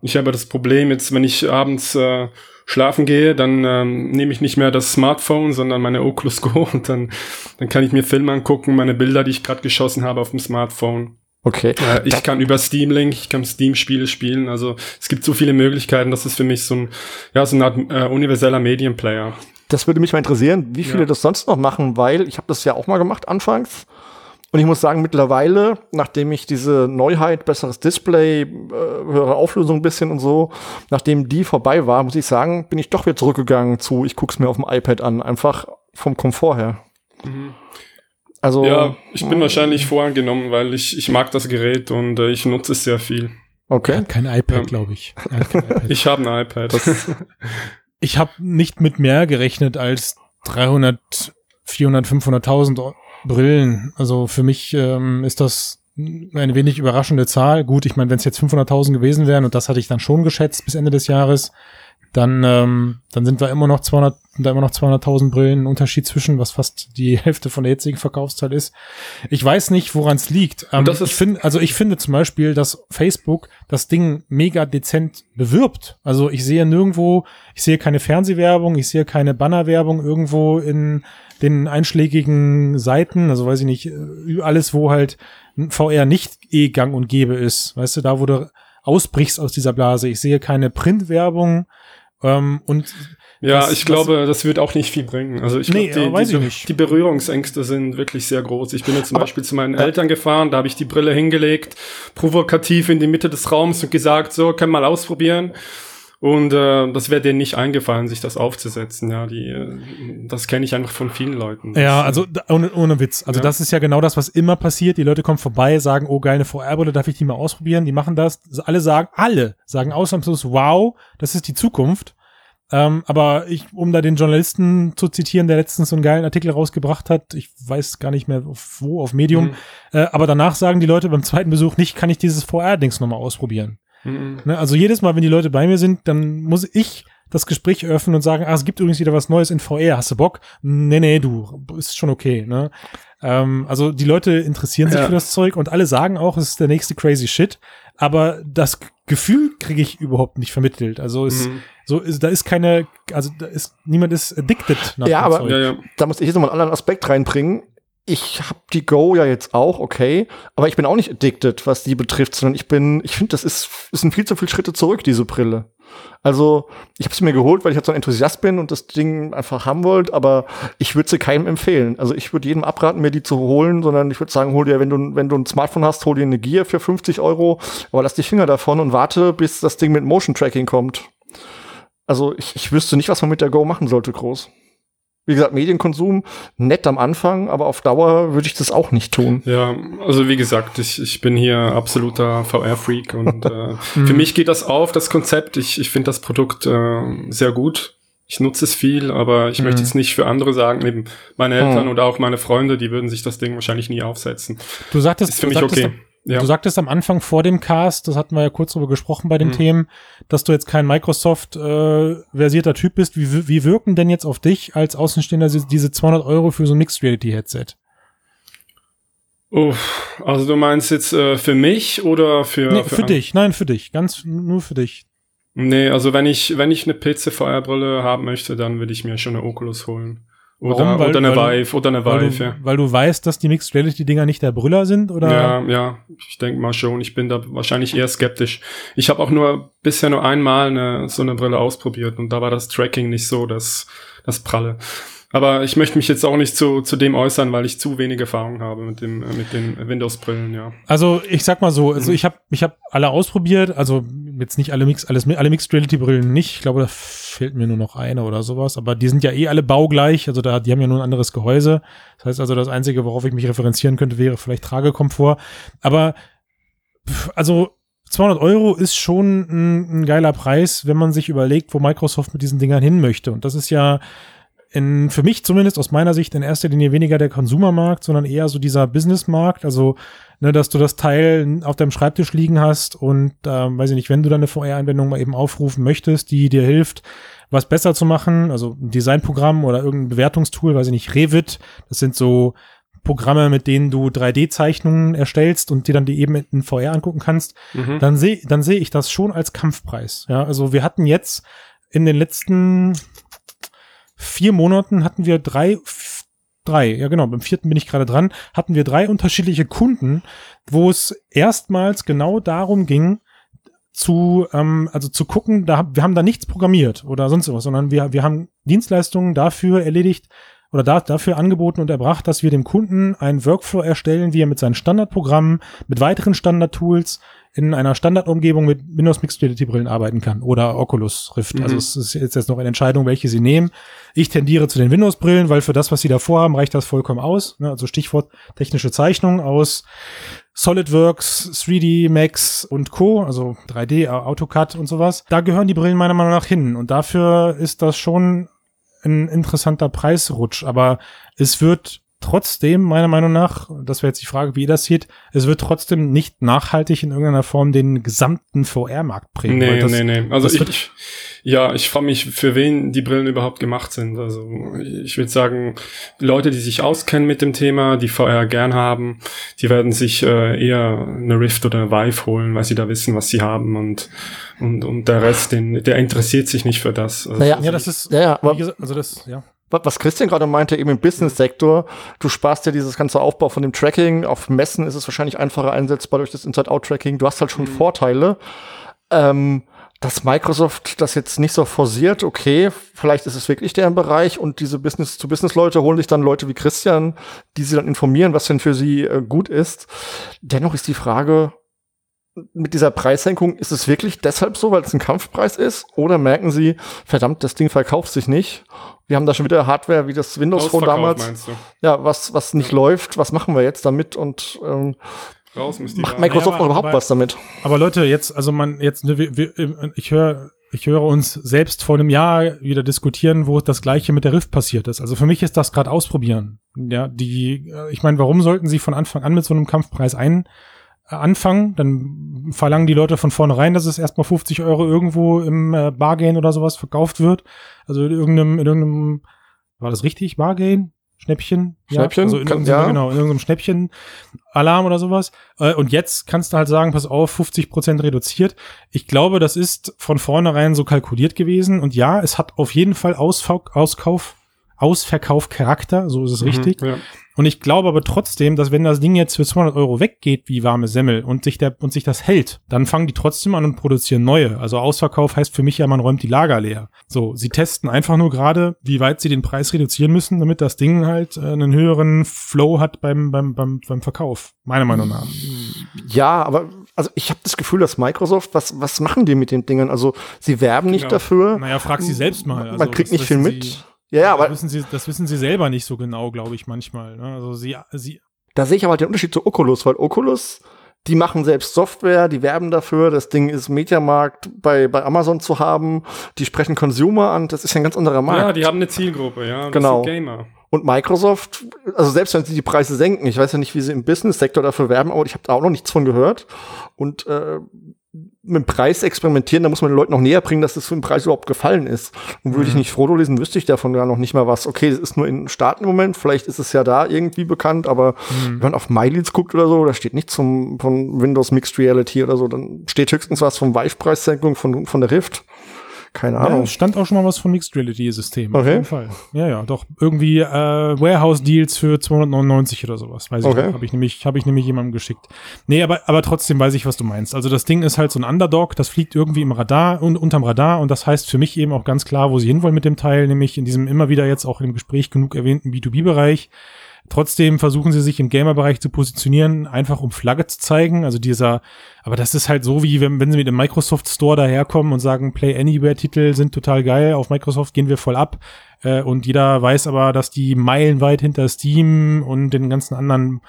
ich habe das Problem jetzt, wenn ich abends äh, schlafen gehe, dann ähm, nehme ich nicht mehr das Smartphone, sondern meine Oculus Go und dann, dann kann ich mir Filme angucken, meine Bilder, die ich gerade geschossen habe auf dem Smartphone. Okay. Äh, ich kann über Steam Link, ich kann Steam-Spiele spielen. Also es gibt so viele Möglichkeiten. Das ist für mich so ein, ja, so eine Art äh, universeller Medienplayer. Das würde mich mal interessieren, wie viele ja. das sonst noch machen, weil ich habe das ja auch mal gemacht anfangs. Und ich muss sagen, mittlerweile, nachdem ich diese Neuheit, besseres Display, äh, höhere Auflösung ein bisschen und so, nachdem die vorbei war, muss ich sagen, bin ich doch wieder zurückgegangen zu, ich guck's mir auf dem iPad an, einfach vom Komfort her. Mhm. Also, ja, ich bin wahrscheinlich vorangenommen, weil ich, ich mag das Gerät und äh, ich nutze es sehr viel. Okay. Er hat kein iPad, ja. glaube ich. ich habe ein iPad. ich habe <laughs> nicht mit mehr gerechnet als 300, 400, 500.000 Brillen. Also für mich ähm, ist das eine wenig überraschende Zahl. Gut, ich meine, wenn es jetzt 500.000 gewesen wären und das hatte ich dann schon geschätzt bis Ende des Jahres, dann ähm, dann sind wir immer noch 200 da immer noch 200.000 Brillen Unterschied zwischen, was fast die <laughs> Hälfte von der jetzigen Verkaufszahl ist. Ich weiß nicht, woran es liegt. Ähm, ich finde, also ich finde zum Beispiel, dass Facebook das Ding mega dezent bewirbt. Also ich sehe nirgendwo, ich sehe keine Fernsehwerbung, ich sehe keine Bannerwerbung irgendwo in den einschlägigen Seiten, also weiß ich nicht, äh, alles, wo halt VR nicht eh gang und gäbe ist. Weißt du, da wo du ausbrichst aus dieser Blase. Ich sehe keine Printwerbung ähm, und ja, das, ich glaube, das wird auch nicht viel bringen. Also ich nee, glaube, die, die, die, Berührungsängste sind wirklich sehr groß. Ich bin jetzt zum Aber, Beispiel zu meinen ja. Eltern gefahren, da habe ich die Brille hingelegt, provokativ in die Mitte des Raums und gesagt, so, können mal ausprobieren. Und äh, das wäre denen nicht eingefallen, sich das aufzusetzen. Ja, die, äh, das kenne ich einfach von vielen Leuten. Ja, also ohne, ohne Witz. Also ja. das ist ja genau das, was immer passiert. Die Leute kommen vorbei, sagen, oh geil, eine VR-Brille, darf ich die mal ausprobieren? Die machen das. Alle sagen, alle sagen ausnahmslos, wow, das ist die Zukunft. Ähm, aber ich, um da den Journalisten zu zitieren, der letztens so einen geilen Artikel rausgebracht hat, ich weiß gar nicht mehr auf, wo, auf Medium, mhm. äh, aber danach sagen die Leute beim zweiten Besuch nicht, kann ich dieses VR-Dings nochmal ausprobieren. Mhm. Ne, also jedes Mal, wenn die Leute bei mir sind, dann muss ich das Gespräch öffnen und sagen, ah, es gibt übrigens wieder was Neues in VR, hast du Bock? Nee, nee, du, ist schon okay, ne? Ähm, also die Leute interessieren sich ja. für das Zeug und alle sagen auch, es ist der nächste crazy Shit, aber das Gefühl kriege ich überhaupt nicht vermittelt. Also es, mhm. so ist, da ist keine, also da ist niemand ist addicted nach Ja, aber ja, ja. da muss ich jetzt nochmal einen anderen Aspekt reinbringen ich habe die Go ja jetzt auch, okay, aber ich bin auch nicht addicted, was die betrifft, sondern ich bin, ich finde, das ist, ist ein viel zu viele Schritte zurück, diese Brille. Also, ich habe sie mir geholt, weil ich halt so ein Enthusiast bin und das Ding einfach haben wollte, aber ich würde sie keinem empfehlen. Also, ich würde jedem abraten, mir die zu holen, sondern ich würde sagen, hol dir, wenn du, wenn du ein Smartphone hast, hol dir eine Gear für 50 Euro, aber lass die Finger davon und warte, bis das Ding mit Motion Tracking kommt. Also, ich, ich wüsste nicht, was man mit der Go machen sollte, groß. Wie gesagt, Medienkonsum nett am Anfang, aber auf Dauer würde ich das auch nicht tun. Ja, also wie gesagt, ich, ich bin hier absoluter VR-Freak und <laughs> äh, für mich geht das auf, das Konzept. Ich, ich finde das Produkt äh, sehr gut. Ich nutze es viel, aber ich mhm. möchte jetzt nicht für andere sagen, eben meine Eltern mhm. oder auch meine Freunde, die würden sich das Ding wahrscheinlich nie aufsetzen. Du sagtest, ist für mich okay. Ja. Du sagtest am Anfang vor dem Cast, das hatten wir ja kurz drüber gesprochen bei den mhm. Themen, dass du jetzt kein Microsoft-versierter äh, Typ bist. Wie, wie wirken denn jetzt auf dich als Außenstehender diese 200 Euro für so ein Mixed Reality Headset? Uff, also du meinst jetzt äh, für mich oder für nee, für, für dich? Nein, für dich, ganz nur für dich. Nee, also wenn ich wenn ich eine PC VR Brille haben möchte, dann würde ich mir schon eine Oculus holen. Oder, Warum? Weil, oder eine weil Vive, oder eine weil Vive, du, ja. Weil du weißt, dass die Mixed Reality Dinger nicht der Brüller sind, oder? Ja, ja, ich denke mal schon. Ich bin da wahrscheinlich eher skeptisch. Ich habe auch nur bisher nur einmal eine, so eine Brille ausprobiert und da war das Tracking nicht so das, das Pralle. Aber ich möchte mich jetzt auch nicht zu, zu dem äußern, weil ich zu wenig Erfahrung habe mit, dem, äh, mit den Windows-Brillen, ja. Also ich sag mal so, also mhm. ich habe ich hab alle ausprobiert, also jetzt nicht alle Mix, alles, alle Mixed Reality-Brillen nicht. Ich glaube, fehlt mir nur noch eine oder sowas. Aber die sind ja eh alle baugleich. Also da, die haben ja nur ein anderes Gehäuse. Das heißt also, das Einzige, worauf ich mich referenzieren könnte, wäre vielleicht Tragekomfort. Aber also 200 Euro ist schon ein, ein, geiler Preis, wenn man sich überlegt, wo Microsoft mit diesen Dingern hin möchte. Und das ist ja in, für mich zumindest aus meiner Sicht in erster Linie weniger der Konsumermarkt, sondern eher so dieser Businessmarkt. Also, ne, dass du das Teil auf deinem Schreibtisch liegen hast und, ähm, weiß ich nicht, wenn du deine VR-Anwendung mal eben aufrufen möchtest, die dir hilft, was besser zu machen, also ein Designprogramm oder irgendein Bewertungstool, weiß ich nicht, Revit, das sind so Programme, mit denen du 3D-Zeichnungen erstellst und dir dann die eben in VR angucken kannst, mhm. dann sehe dann sehe ich das schon als Kampfpreis. Ja, also wir hatten jetzt in den letzten vier Monaten hatten wir drei, drei, ja genau, beim vierten bin ich gerade dran, hatten wir drei unterschiedliche Kunden, wo es erstmals genau darum ging, zu, ähm, also zu gucken, da, wir haben da nichts programmiert oder sonst was, sondern wir, wir haben Dienstleistungen dafür erledigt, oder da, dafür angeboten und erbracht, dass wir dem Kunden einen Workflow erstellen, wie er mit seinen Standardprogrammen, mit weiteren Standardtools in einer Standardumgebung mit Windows Mixed Reality Brillen arbeiten kann oder Oculus Rift. Mhm. Also es ist jetzt, jetzt noch eine Entscheidung, welche sie nehmen. Ich tendiere zu den Windows Brillen, weil für das, was sie davor haben, reicht das vollkommen aus. Ne, also Stichwort technische Zeichnung aus SolidWorks, 3D Max und Co., also 3D, AutoCAD und sowas. Da gehören die Brillen meiner Meinung nach hin. Und dafür ist das schon ein interessanter Preisrutsch, aber es wird trotzdem, meiner Meinung nach, das wäre jetzt die Frage, wie ihr das seht, es wird trotzdem nicht nachhaltig in irgendeiner Form den gesamten VR-Markt prägen. Nee, das, nee, nee. Also ich, ich, ja, ich frage mich, für wen die Brillen überhaupt gemacht sind. Also ich würde sagen, Leute, die sich auskennen mit dem Thema, die VR gern haben, die werden sich äh, eher eine Rift oder eine Vive holen, weil sie da wissen, was sie haben und und, und der Rest, den, der interessiert sich nicht für das. Also naja, ja, das ist, ja, ja, also das, ja was Christian gerade meinte, eben im Business-Sektor, du sparst ja dieses ganze Aufbau von dem Tracking. Auf Messen ist es wahrscheinlich einfacher einsetzbar durch das Inside-Out-Tracking. Du hast halt schon mhm. Vorteile. Ähm, dass Microsoft das jetzt nicht so forciert, okay, vielleicht ist es wirklich deren Bereich und diese Business-to-Business-Leute holen sich dann Leute wie Christian, die sie dann informieren, was denn für sie äh, gut ist. Dennoch ist die Frage, mit dieser Preissenkung, ist es wirklich deshalb so, weil es ein Kampfpreis ist? Oder merken sie, verdammt, das Ding verkauft sich nicht? Wir haben da schon wieder Hardware wie das Windows Phone damals. Ja, was, was nicht ja. läuft, was machen wir jetzt damit? Und ähm, Raus macht Microsoft ja, aber, noch überhaupt aber, was damit? Aber Leute, jetzt, also man, jetzt, ne, wir, wir, ich höre ich höre uns selbst vor einem Jahr wieder diskutieren, wo das gleiche mit der Rift passiert ist. Also für mich ist das gerade ausprobieren. Ja, die, äh, ich meine, warum sollten sie von Anfang an mit so einem Kampfpreis ein anfangen, dann verlangen die Leute von vornherein, dass es erstmal 50 Euro irgendwo im äh, Bargain oder sowas verkauft wird. Also in irgendeinem, in irgendeinem, war das richtig? Bargain? Schnäppchen? Schnäppchen? Ja, also in kann, ja. genau, in irgendeinem Schnäppchen, Alarm oder sowas. Äh, und jetzt kannst du halt sagen, pass auf, 50 Prozent reduziert. Ich glaube, das ist von vornherein so kalkuliert gewesen. Und ja, es hat auf jeden Fall Auskauf, Ausverkauf-Charakter, so ist es mhm, richtig. Ja. Und ich glaube aber trotzdem, dass wenn das Ding jetzt für 200 Euro weggeht wie warme Semmel und sich, der, und sich das hält, dann fangen die trotzdem an und produzieren neue. Also Ausverkauf heißt für mich ja, man räumt die Lager leer. So, sie testen einfach nur gerade, wie weit sie den Preis reduzieren müssen, damit das Ding halt äh, einen höheren Flow hat beim, beim, beim, beim Verkauf. Meiner Meinung nach. Ja, aber also ich habe das Gefühl, dass Microsoft, was, was machen die mit den Dingen? Also sie werben nicht genau. dafür. Naja, frag sie selbst mal. Also, man kriegt nicht viel mit. Ja, ja, aber das wissen, sie, das wissen sie selber nicht so genau, glaube ich manchmal. Ne? Also sie, sie. Da sehe ich aber halt den Unterschied zu Oculus, weil Oculus, die machen selbst Software, die werben dafür, das Ding ist Mediamarkt bei, bei Amazon zu haben, die sprechen Consumer an, das ist ja ein ganz anderer Markt. Ja, die haben eine Zielgruppe, ja. genau. Gamer. Und Microsoft, also selbst wenn sie die Preise senken, ich weiß ja nicht, wie sie im Business-Sektor dafür werben, aber ich habe da auch noch nichts von gehört. Und äh, mit dem Preis experimentieren, da muss man den Leuten noch näher bringen, dass das für den Preis überhaupt gefallen ist. Und würde mhm. ich nicht Frodo lesen, wüsste ich davon gar noch nicht mal was. Okay, das ist nur in Staaten im Moment, vielleicht ist es ja da irgendwie bekannt, aber mhm. wenn man auf MyLeads guckt oder so, da steht nichts zum, von Windows Mixed Reality oder so, dann steht höchstens was vom Vive-Preissenkung von, von der Rift. Keine Ahnung. Ja, stand auch schon mal was von Mixed Reality System. Okay. Auf jeden Fall. Ja, ja, doch. Irgendwie äh, Warehouse Deals für 299 oder sowas. Weiß okay. ich Habe ich nämlich, habe ich nämlich jemandem geschickt. Nee, aber, aber trotzdem weiß ich, was du meinst. Also das Ding ist halt so ein Underdog, das fliegt irgendwie im Radar und unterm Radar und das heißt für mich eben auch ganz klar, wo sie hinwollen mit dem Teil, nämlich in diesem immer wieder jetzt auch im Gespräch genug erwähnten B2B-Bereich Trotzdem versuchen sie sich im Gamer-Bereich zu positionieren, einfach um Flagge zu zeigen. Also dieser, aber das ist halt so, wie wenn, wenn sie mit dem Microsoft Store daherkommen und sagen, Play Anywhere-Titel sind total geil, auf Microsoft gehen wir voll ab. Äh, und jeder weiß aber, dass die meilenweit hinter Steam und den ganzen anderen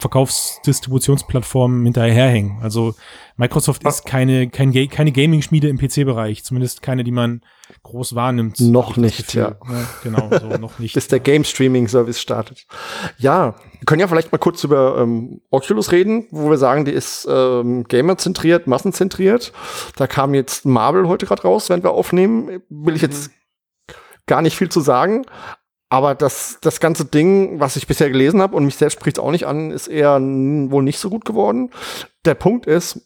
Verkaufsdistributionsplattformen hinterherhängen. Also Microsoft ist keine, kein, keine Gaming-Schmiede im PC-Bereich, zumindest keine, die man groß wahrnimmt. Noch nicht, ja. ja. Genau, so noch <laughs> nicht. Bis der Game-Streaming-Service startet. Ja, wir können ja vielleicht mal kurz über ähm, Oculus reden, wo wir sagen, die ist ähm, gamer-zentriert, massenzentriert. Da kam jetzt Marvel heute gerade raus, während wir aufnehmen. Will ich jetzt mhm. gar nicht viel zu sagen, aber das, das ganze Ding, was ich bisher gelesen habe, und mich selbst spricht auch nicht an, ist eher wohl nicht so gut geworden. Der Punkt ist,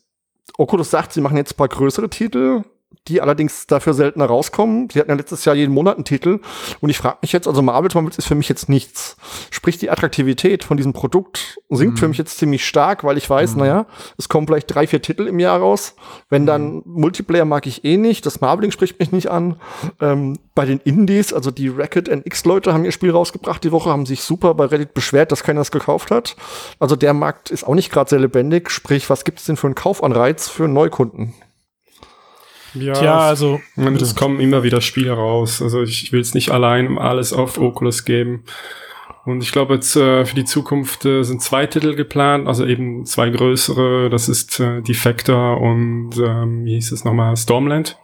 Oculus sagt, sie machen jetzt ein paar größere Titel, die allerdings dafür seltener rauskommen. Sie hatten ja letztes Jahr jeden Monat einen Titel. Und ich frage mich jetzt, also Marvel Tomatoes ist für mich jetzt nichts. Sprich, die Attraktivität von diesem Produkt sinkt mhm. für mich jetzt ziemlich stark, weil ich weiß, mhm. naja, es kommen vielleicht drei, vier Titel im Jahr raus. Wenn dann mhm. Multiplayer mag ich eh nicht, das Marveling spricht mich nicht an. Ähm, bei den Indies, also die Racket NX-Leute haben ihr Spiel rausgebracht die Woche, haben sich super bei Reddit beschwert, dass keiner es gekauft hat. Also der Markt ist auch nicht gerade sehr lebendig. Sprich, was gibt es denn für einen Kaufanreiz für Neukunden? Ja, Tja, also. Und es kommen immer wieder Spiele raus. Also ich, ich will es nicht allein alles auf Oculus geben. Und ich glaube, jetzt äh, für die Zukunft äh, sind zwei Titel geplant, also eben zwei größere. Das ist äh, Defector und ähm, wie hieß es nochmal? Stormland.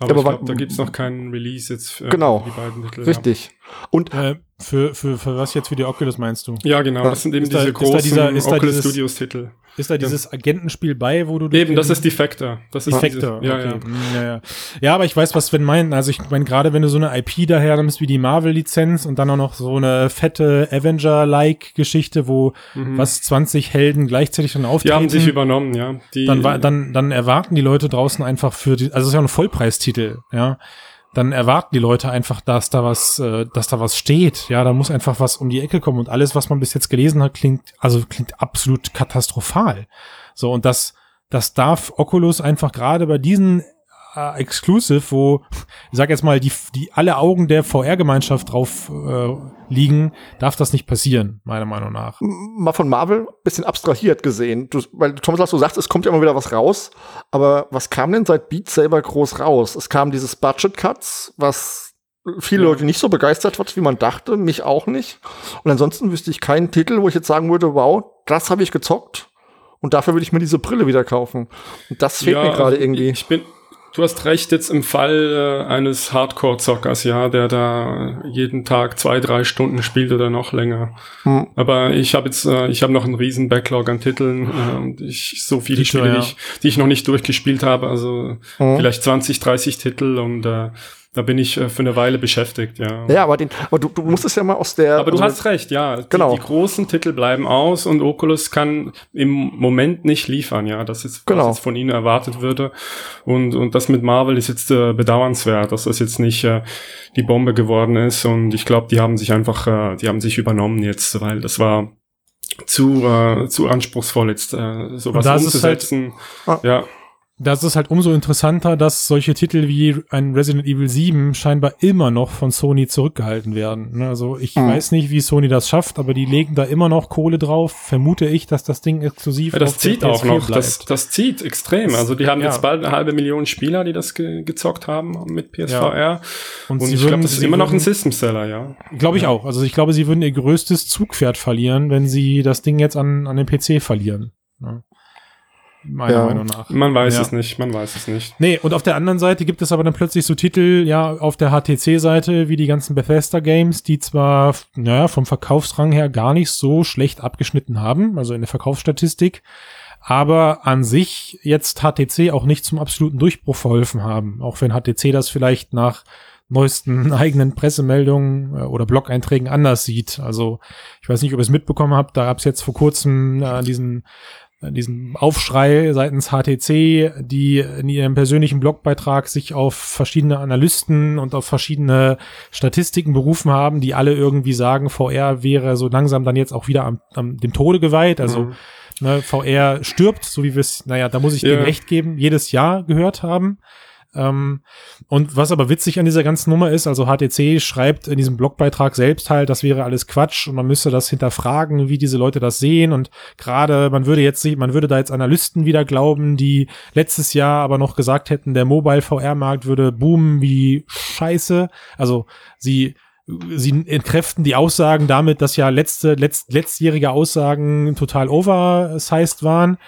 Aber, Aber ich glaube, da gibt's noch keinen Release jetzt für, genau, die beiden Titel. Richtig. Ja. Und äh, für, für, für was jetzt für die Oculus meinst du? Ja, genau. Das sind eben ist diese da, großen dieser, Oculus Studios Titel. Ist da dieses ja. Agentenspiel bei, wo du eben das ist Defector. Das ist Defector. Dieses, ja, okay. ja. Ja, ja. Ja, aber ich weiß, was Sven meint. Also ich meine gerade, wenn du so eine IP daher nimmst wie die Marvel-Lizenz und dann auch noch so eine fette Avenger-like-Geschichte, wo mhm. was 20 Helden gleichzeitig dann auftreten. Die haben sich übernommen, ja. Die, dann, dann, dann erwarten die Leute draußen einfach für die, also es ist ja ein Vollpreistitel, ja dann erwarten die Leute einfach, dass da was, äh, dass da was steht. Ja, da muss einfach was um die Ecke kommen und alles, was man bis jetzt gelesen hat, klingt, also klingt absolut katastrophal. So und das, das darf Oculus einfach gerade bei diesen äh, Exclusive, wo, ich sag jetzt mal, die, die alle Augen der VR-Gemeinschaft drauf äh, liegen, darf das nicht passieren, meiner Meinung nach. Mal von Marvel bisschen abstrahiert gesehen. Du, weil Thomas, du sagst, es kommt ja immer wieder was raus, aber was kam denn seit Beat Saber groß raus? Es kam dieses Budget Cuts, was viele ja. Leute nicht so begeistert hat, wie man dachte, mich auch nicht. Und ansonsten wüsste ich keinen Titel, wo ich jetzt sagen würde, wow, das habe ich gezockt und dafür würde ich mir diese Brille wieder kaufen. Und das fehlt ja, mir gerade also irgendwie. Ich bin, Du hast recht, jetzt im Fall äh, eines Hardcore-Zockers, ja, der da jeden Tag zwei, drei Stunden spielt oder noch länger. Hm. Aber ich habe jetzt, äh, ich habe noch einen riesen Backlog an Titeln äh, und ich so viele Spiele, ja. die, ich, die ich noch nicht durchgespielt habe, also hm. vielleicht 20, 30 Titel und äh, da bin ich äh, für eine Weile beschäftigt, ja. Ja, aber, den, aber du, du musst es ja mal aus der. Aber du also, hast recht, ja. Die, genau. Die großen Titel bleiben aus und Oculus kann im Moment nicht liefern, ja. Das ist, genau. was jetzt von ihnen erwartet würde. Und, und das mit Marvel ist jetzt äh, bedauernswert, dass das jetzt nicht äh, die Bombe geworden ist. Und ich glaube, die haben sich einfach, äh, die haben sich übernommen jetzt, weil das war zu, äh, zu anspruchsvoll jetzt äh, sowas umzusetzen. Halt, ah. Ja das ist halt umso interessanter, dass solche Titel wie ein Resident Evil 7 scheinbar immer noch von Sony zurückgehalten werden. Ne, also ich mhm. weiß nicht, wie Sony das schafft, aber die legen da immer noch Kohle drauf. Vermute ich, dass das Ding exklusiv ja, das zieht auch noch. Das, das zieht extrem. Also die haben ja. jetzt bald eine halbe Million Spieler, die das ge gezockt haben mit PSVR. Ja. Und, Und ich glaube, das ist immer noch ein System Seller, ja. Glaube ich auch. Also ich glaube, sie würden ihr größtes Zugpferd verlieren, wenn sie das Ding jetzt an, an den PC verlieren. Ja meiner ja. Meinung nach. Man weiß ja. es nicht, man weiß es nicht. Nee, und auf der anderen Seite gibt es aber dann plötzlich so Titel, ja, auf der HTC-Seite, wie die ganzen Bethesda-Games, die zwar, naja, vom Verkaufsrang her gar nicht so schlecht abgeschnitten haben, also in der Verkaufsstatistik, aber an sich jetzt HTC auch nicht zum absoluten Durchbruch verholfen haben, auch wenn HTC das vielleicht nach neuesten <laughs> eigenen Pressemeldungen äh, oder Blog-Einträgen anders sieht. Also ich weiß nicht, ob ihr es mitbekommen habt, da gab es jetzt vor kurzem äh, diesen diesen Aufschrei seitens HTC, die in ihrem persönlichen Blogbeitrag sich auf verschiedene Analysten und auf verschiedene Statistiken berufen haben, die alle irgendwie sagen, VR wäre so langsam dann jetzt auch wieder am, am dem Tode geweiht. Also mhm. ne, VR stirbt, so wie wir es, naja, da muss ich ja. dem recht geben, jedes Jahr gehört haben. Ähm, und was aber witzig an dieser ganzen Nummer ist, also HTC schreibt in diesem Blogbeitrag selbst halt, das wäre alles Quatsch und man müsste das hinterfragen, wie diese Leute das sehen und gerade man würde jetzt, man würde da jetzt Analysten wieder glauben, die letztes Jahr aber noch gesagt hätten, der Mobile VR-Markt würde boomen wie Scheiße. Also sie sie entkräften die Aussagen damit, dass ja letzte, letzt, letztjährige Aussagen total oversized waren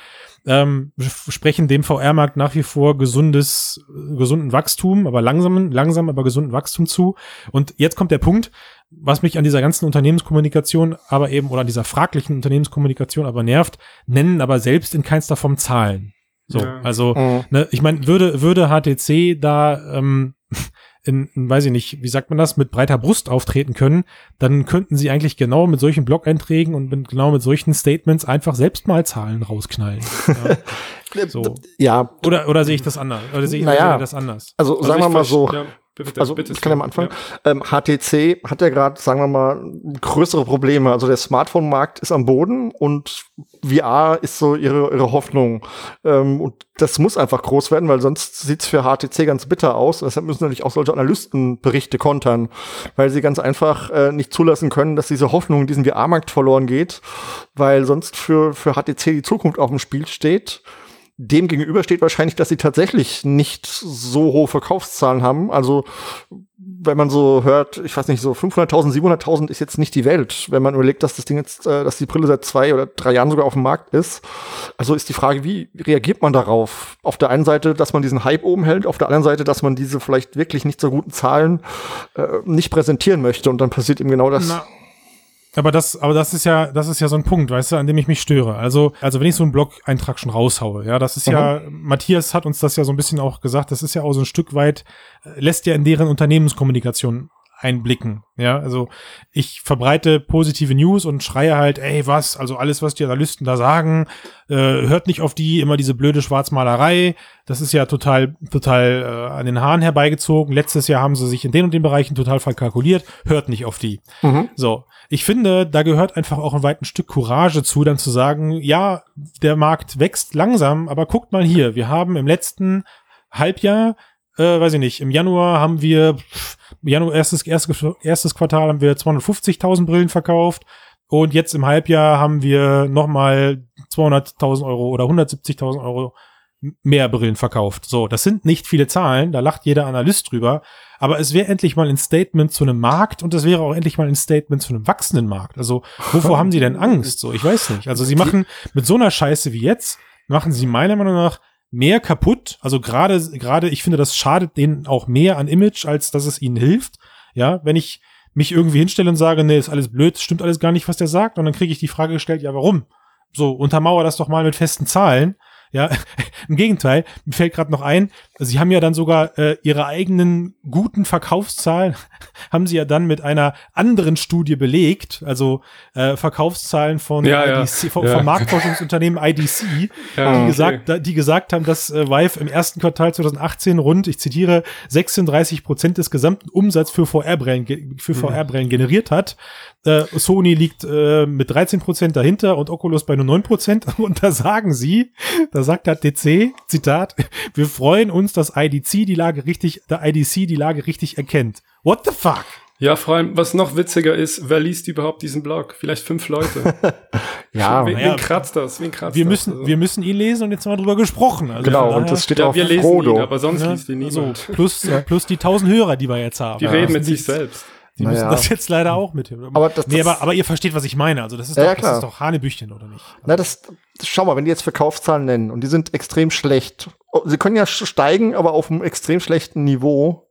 ähm, sprechen dem VR-Markt nach wie vor gesundes, gesunden Wachstum, aber langsamen, langsam, aber gesunden Wachstum zu. Und jetzt kommt der Punkt, was mich an dieser ganzen Unternehmenskommunikation, aber eben, oder an dieser fraglichen Unternehmenskommunikation aber nervt, nennen aber selbst in keinster Form Zahlen. So, ja. also, mhm. ne, ich meine, würde, würde HTC da ähm, in, weiß ich nicht, wie sagt man das, mit breiter Brust auftreten können, dann könnten sie eigentlich genau mit solchen Blog-Einträgen und mit, genau mit solchen Statements einfach selbst mal Zahlen rausknallen. <laughs> ja. so. ja. Oder, oder sehe ich das anders? Oder sehe ich naja, das anders? Also, also sagen wir mal so, ja. Bitte, also bitte, ich kann ja mal anfangen. Ja. Ähm, HTC hat ja gerade, sagen wir mal, größere Probleme. Also der Smartphone-Markt ist am Boden und VR ist so ihre, ihre Hoffnung. Ähm, und das muss einfach groß werden, weil sonst sieht's für HTC ganz bitter aus. Deshalb müssen natürlich auch solche Analystenberichte kontern, weil sie ganz einfach äh, nicht zulassen können, dass diese Hoffnung in diesem VR-Markt verloren geht, weil sonst für, für HTC die Zukunft auf dem Spiel steht dem gegenüber steht wahrscheinlich, dass sie tatsächlich nicht so hohe Verkaufszahlen haben. Also wenn man so hört, ich weiß nicht, so 500.000, 700.000 ist jetzt nicht die Welt. Wenn man überlegt, dass das Ding jetzt, äh, dass die Brille seit zwei oder drei Jahren sogar auf dem Markt ist. Also ist die Frage, wie reagiert man darauf? Auf der einen Seite, dass man diesen Hype oben hält, auf der anderen Seite, dass man diese vielleicht wirklich nicht so guten Zahlen äh, nicht präsentieren möchte und dann passiert eben genau das. Na aber das, aber das ist ja, das ist ja so ein Punkt, weißt du, an dem ich mich störe. Also, also wenn ich so einen Blog-Eintrag schon raushaue, ja, das ist mhm. ja, Matthias hat uns das ja so ein bisschen auch gesagt, das ist ja auch so ein Stück weit, äh, lässt ja in deren Unternehmenskommunikation einblicken. Ja, also ich verbreite positive News und schreie halt, ey, was, also alles, was die Analysten da sagen, äh, hört nicht auf die, immer diese blöde Schwarzmalerei. Das ist ja total, total äh, an den Haaren herbeigezogen. Letztes Jahr haben sie sich in den und den Bereichen total verkalkuliert. Hört nicht auf die. Mhm. So. Ich finde, da gehört einfach auch ein weites Stück Courage zu, dann zu sagen, ja, der Markt wächst langsam, aber guckt mal hier, wir haben im letzten Halbjahr äh, weiß ich nicht, im Januar haben wir, Januar, erstes, erstes, erstes Quartal haben wir 250.000 Brillen verkauft und jetzt im Halbjahr haben wir nochmal 200.000 Euro oder 170.000 Euro mehr Brillen verkauft. So, das sind nicht viele Zahlen, da lacht jeder Analyst drüber, aber es wäre endlich mal ein Statement zu einem Markt und es wäre auch endlich mal ein Statement zu einem wachsenden Markt. Also, wovor haben sie denn Angst? So, ich weiß nicht. Also, sie machen mit so einer Scheiße wie jetzt, machen sie meiner Meinung nach mehr kaputt. Also gerade, gerade, ich finde, das schadet denen auch mehr an Image, als dass es ihnen hilft. Ja, wenn ich mich irgendwie hinstelle und sage, nee, ist alles blöd, stimmt alles gar nicht, was der sagt, und dann kriege ich die Frage gestellt, ja, warum? So, untermauer das doch mal mit festen Zahlen. Ja, <laughs> im Gegenteil, mir fällt gerade noch ein, sie haben ja dann sogar äh, ihre eigenen guten Verkaufszahlen, <laughs> haben sie ja dann mit einer anderen Studie belegt, also äh, Verkaufszahlen von ja, IDC, ja. Vom, ja. vom Marktforschungsunternehmen <laughs> IDC, die, gesagt, okay. die gesagt haben, dass äh, Vive im ersten Quartal 2018 rund, ich zitiere, 36 Prozent des gesamten Umsatzes für VR-Brillen für VR-Brillen generiert hat. Äh, Sony liegt äh, mit 13 Prozent dahinter und Oculus bei nur 9 Prozent. Und da sagen sie, da sagt der DC, Zitat, <laughs> wir freuen uns, dass IDC die Lage richtig, der IDC die Lage richtig erkennt. What the fuck? Ja, vor allem, was noch witziger ist, wer liest überhaupt diesen Blog? Vielleicht fünf Leute. <laughs> ja, wen, wen kratzt das? Wen kratzt wir müssen, also. wir müssen ihn lesen und jetzt mal drüber gesprochen. Also genau, und das steht ja, auch wir lesen Frodo. ihn, aber sonst ja, liest ihn niemand. So, plus, plus die tausend Hörer, die wir jetzt haben. Die ja, reden mit sich selbst. Die naja. müssen das jetzt leider auch mit. Aber, das, nee, aber, aber ihr versteht, was ich meine. Also das ist, ja, doch, das ist doch Hanebüchchen, oder nicht? Na, das, schau mal, wenn die jetzt Verkaufszahlen nennen und die sind extrem schlecht. Oh, sie können ja steigen, aber auf einem extrem schlechten Niveau.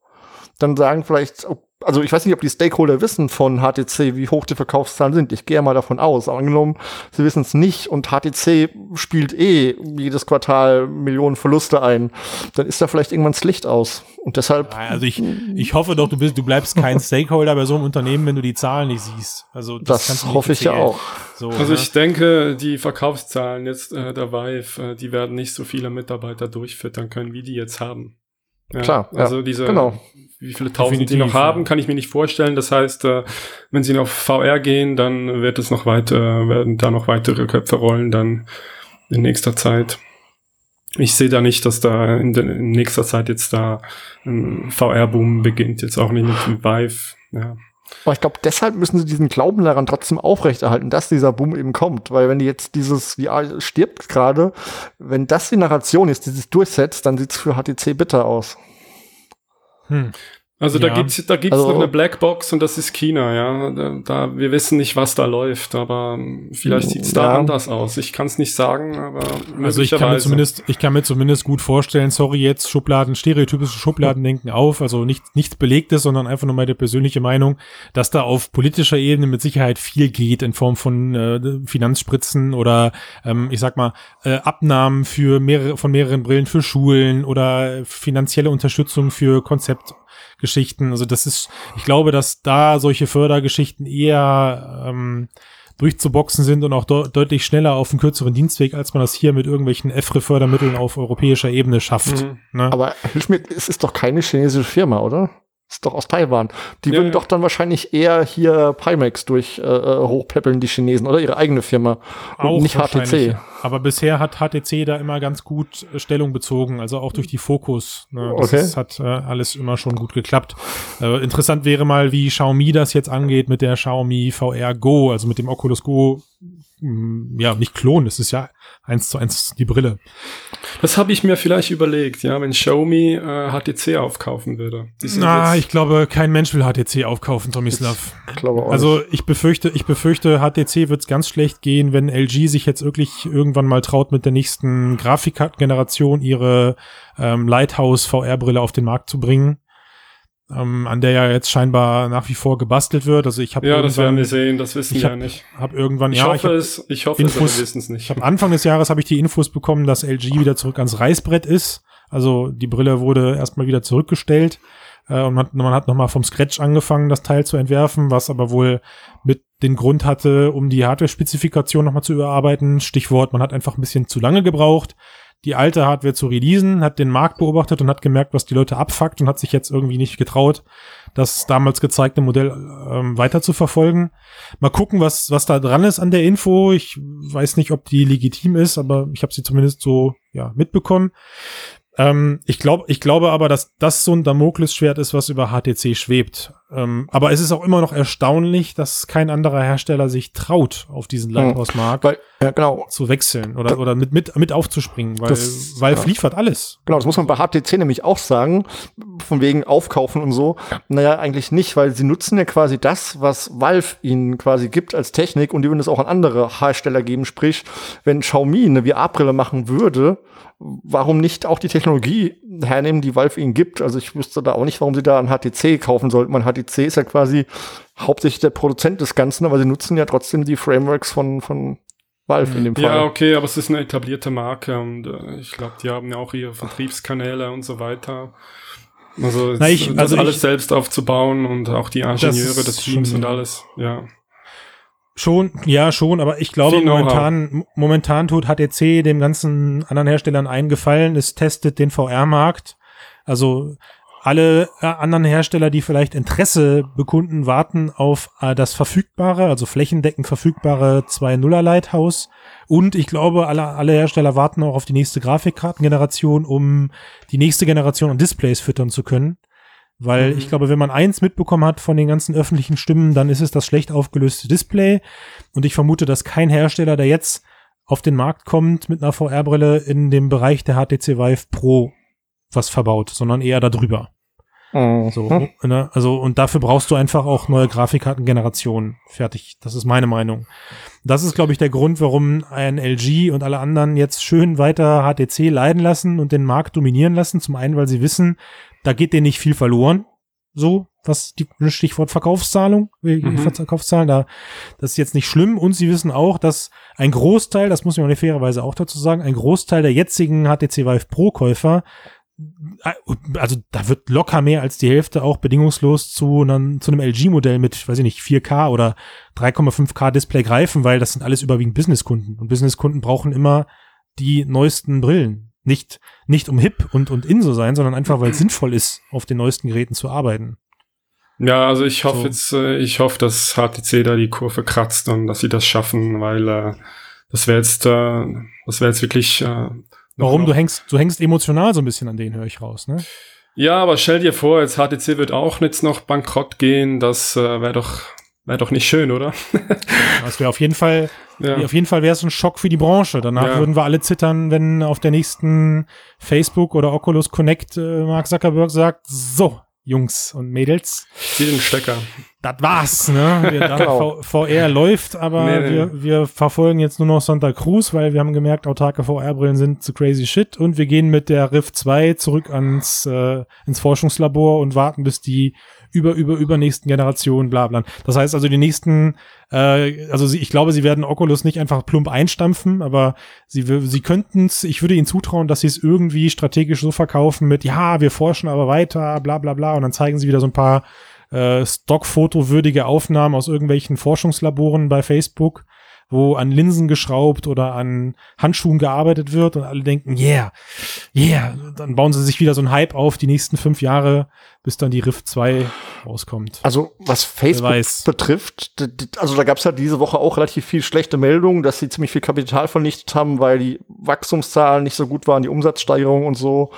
Dann sagen vielleicht, also ich weiß nicht, ob die Stakeholder wissen von HTC, wie hoch die Verkaufszahlen sind. Ich gehe ja mal davon aus. Aber angenommen, sie wissen es nicht und HTC spielt eh jedes Quartal Millionen Verluste ein, dann ist da vielleicht irgendwann das Licht aus. Und deshalb. Also ich, ich hoffe doch, du bist, du bleibst kein <laughs> Stakeholder bei so einem Unternehmen, wenn du die Zahlen nicht siehst. Also das, das hoffe ich ja auch. So, also ne? ich denke, die Verkaufszahlen jetzt äh, der Vive, äh, die werden nicht so viele Mitarbeiter durchfüttern können, wie die jetzt haben. Ja, Klar. Also ja, diese genau wie viele tausend Definitiv, die noch haben, kann ich mir nicht vorstellen. Das heißt, äh, wenn sie auf VR gehen, dann wird es noch weiter, werden da noch weitere Köpfe rollen dann in nächster Zeit. ich sehe da nicht, dass da in, de, in nächster Zeit jetzt da ein VR-Boom beginnt, jetzt auch nicht mit dem Vive. Ja. Aber ich glaube, deshalb müssen sie diesen Glauben daran trotzdem aufrechterhalten, dass dieser Boom eben kommt. Weil wenn die jetzt dieses VR stirbt gerade, wenn das die Narration ist, die sich durchsetzt, dann sieht's für HTC bitter aus. Hm. Also ja. da gibt's da gibt's also, noch eine Blackbox und das ist China, ja. Da, da wir wissen nicht, was da läuft, aber vielleicht sieht's da ja. anders aus. Ich kann es nicht sagen, aber also ich kann mir zumindest ich kann mir zumindest gut vorstellen, sorry jetzt Schubladen stereotypische Schubladendenken auf, also nicht nichts belegtes, sondern einfach nur meine persönliche Meinung, dass da auf politischer Ebene mit Sicherheit viel geht in Form von äh, Finanzspritzen oder ähm, ich sag mal äh, Abnahmen für mehrere von mehreren Brillen für Schulen oder finanzielle Unterstützung für Konzept Geschichten. Also das ist, ich glaube, dass da solche Fördergeschichten eher ähm, durchzuboxen sind und auch de deutlich schneller auf einen kürzeren Dienstweg, als man das hier mit irgendwelchen EFRE-Fördermitteln auf europäischer Ebene schafft. Mhm. Ne? Aber hilf mir, es ist doch keine chinesische Firma, oder? Ist doch aus Taiwan. Die ja, würden ja. doch dann wahrscheinlich eher hier Pimax durch äh, äh hochpeppeln, die Chinesen, oder ihre eigene Firma. Auch und nicht HTC. Aber bisher hat HTC da immer ganz gut äh, Stellung bezogen, also auch durch die Fokus. Ne? Das okay. ist, hat äh, alles immer schon gut geklappt. Äh, interessant wäre mal, wie Xiaomi das jetzt angeht mit der Xiaomi VR Go, also mit dem Oculus Go ja, nicht klonen, es ist ja eins zu eins die Brille. Das habe ich mir vielleicht überlegt, ja, wenn Xiaomi äh, HTC aufkaufen würde. Na, ich glaube, kein Mensch will HTC aufkaufen, Tomislav. Ich glaube auch also ich befürchte, ich befürchte, HTC wird es ganz schlecht gehen, wenn LG sich jetzt wirklich irgendwann mal traut, mit der nächsten Grafikkartengeneration ihre ähm, Lighthouse VR-Brille auf den Markt zu bringen ähm, an der ja jetzt scheinbar nach wie vor gebastelt wird. Also ich habe ja, das werden wir sehen, das wissen wir hab, ja nicht. Hab irgendwann ich ja, hoffe ich hab es, ich hoffe Infos, es, wir wissen es nicht. Ich habe Anfang des Jahres habe ich die Infos bekommen, dass LG wieder zurück ans Reißbrett ist. Also die Brille wurde erstmal wieder zurückgestellt äh, und man, man hat nochmal vom Scratch angefangen, das Teil zu entwerfen, was aber wohl mit den Grund hatte, um die Hardware-Spezifikation nochmal zu überarbeiten. Stichwort, man hat einfach ein bisschen zu lange gebraucht die alte Hardware zu releasen, hat den Markt beobachtet und hat gemerkt, was die Leute abfuckt und hat sich jetzt irgendwie nicht getraut, das damals gezeigte Modell ähm, weiter zu verfolgen. Mal gucken, was, was da dran ist an der Info. Ich weiß nicht, ob die legitim ist, aber ich habe sie zumindest so ja, mitbekommen. Ähm, ich, glaube, ich glaube aber, dass das so ein Damoklesschwert ist, was über HTC schwebt. Ähm, aber es ist auch immer noch erstaunlich, dass kein anderer Hersteller sich traut, auf diesen hm. Lighthouse-Markt ja, genau. zu wechseln oder, oder mit, mit, mit aufzuspringen, weil das, Valve ja. liefert alles. Genau, das muss man bei HTC nämlich auch sagen, von wegen Aufkaufen und so. Naja, eigentlich nicht, weil sie nutzen ja quasi das, was Valve ihnen quasi gibt als Technik und die würden es auch an andere Hersteller geben. Sprich, wenn Xiaomi eine VR-Brille machen würde, warum nicht auch die Technologie hernehmen, die Valve ihnen gibt? Also ich wüsste da auch nicht, warum sie da ein HTC kaufen sollten. Mein HTC ist ja quasi hauptsächlich der Produzent des Ganzen, aber sie nutzen ja trotzdem die Frameworks von, von Valve in dem Fall. Ja, okay, aber es ist eine etablierte Marke und äh, ich glaube, die haben ja auch ihre Vertriebskanäle und so weiter. Also, Na, ich, also alles ich, selbst aufzubauen und auch die Ingenieure des Teams und alles, ja. Schon, ja, schon, aber ich glaube, momentan, momentan tut HTC dem ganzen anderen Herstellern eingefallen. Es testet den VR-Markt. Also alle äh, anderen Hersteller, die vielleicht Interesse bekunden, warten auf äh, das verfügbare, also flächendeckend verfügbare 2.0er Lighthouse. Und ich glaube, alle, alle Hersteller warten auch auf die nächste Grafikkartengeneration, um die nächste Generation an Displays füttern zu können. Weil mhm. ich glaube, wenn man eins mitbekommen hat von den ganzen öffentlichen Stimmen, dann ist es das schlecht aufgelöste Display. Und ich vermute, dass kein Hersteller, der jetzt auf den Markt kommt mit einer VR-Brille in dem Bereich der HTC Vive Pro was verbaut, sondern eher darüber. Mhm. So, ne? Also, und dafür brauchst du einfach auch neue Grafikkartengenerationen. Fertig. Das ist meine Meinung. Das ist, glaube ich, der Grund, warum ein LG und alle anderen jetzt schön weiter HTC leiden lassen und den Markt dominieren lassen. Zum einen, weil sie wissen, da geht denen nicht viel verloren. So, was die Stichwort Verkaufszahlung, äh, mhm. Verkaufszahlen, da, das ist jetzt nicht schlimm. Und sie wissen auch, dass ein Großteil, das muss ich mal fairerweise auch dazu sagen, ein Großteil der jetzigen HTC Vive Pro Käufer äh, also da wird locker mehr als die Hälfte auch bedingungslos zu einem, zu einem LG-Modell mit, weiß ich nicht, 4K oder 3,5K Display greifen, weil das sind alles überwiegend Businesskunden. Und Businesskunden brauchen immer die neuesten Brillen. Nicht, nicht um hip und, und in so sein, sondern einfach, weil es sinnvoll ist, auf den neuesten Geräten zu arbeiten. Ja, also ich hoffe so. jetzt, äh, ich hoffe, dass HTC da die Kurve kratzt und dass sie das schaffen, weil äh, das wäre jetzt, äh, das wäre jetzt wirklich äh, Warum? Du hängst, du hängst emotional so ein bisschen an denen, höre ich raus, ne? Ja, aber stell dir vor, jetzt HTC wird auch jetzt noch bankrott gehen. Das äh, wäre doch, wär doch nicht schön, oder? Das wäre auf jeden Fall, Ja. auf jeden Fall wäre es ein Schock für die Branche. Danach Ja. würden wir alle zittern, wenn auf der nächsten Facebook oder Oculus Connect äh, Mark Zuckerberg sagt, so, Jungs und Mädels, Zieh den Stecker. das war's, ne? Wir, Genau. VR läuft, aber Nee, nee. Wir, wir verfolgen jetzt nur noch Santa Cruz, weil wir haben gemerkt, autarke VR-Brillen sind zu crazy shit und wir gehen mit der Rift 2 zurück ans, äh, ins Forschungslabor und warten, bis die über, über, übernächsten Generationen bla bla. Das heißt also, die nächsten, äh, also sie, ich glaube, sie werden Oculus nicht einfach plump einstampfen, aber sie, sie könnten es, ich würde ihnen zutrauen, dass sie es irgendwie strategisch so verkaufen mit, ja, wir forschen aber weiter, bla bla bla, und dann zeigen sie wieder so ein paar äh, Stockfotowürdige Aufnahmen aus irgendwelchen Forschungslaboren bei Facebook, wo an Linsen geschraubt oder an Handschuhen gearbeitet wird und alle denken, yeah, yeah, dann bauen sie sich wieder so einen Hype auf die nächsten fünf Jahre, bis dann die Rift 2 rauskommt. Also was Facebook weiß. betrifft, also da gab es ja diese Woche auch relativ viel schlechte Meldungen, dass sie ziemlich viel Kapital vernichtet haben, weil die Wachstumszahlen nicht so gut waren, die Umsatzsteigerung und so.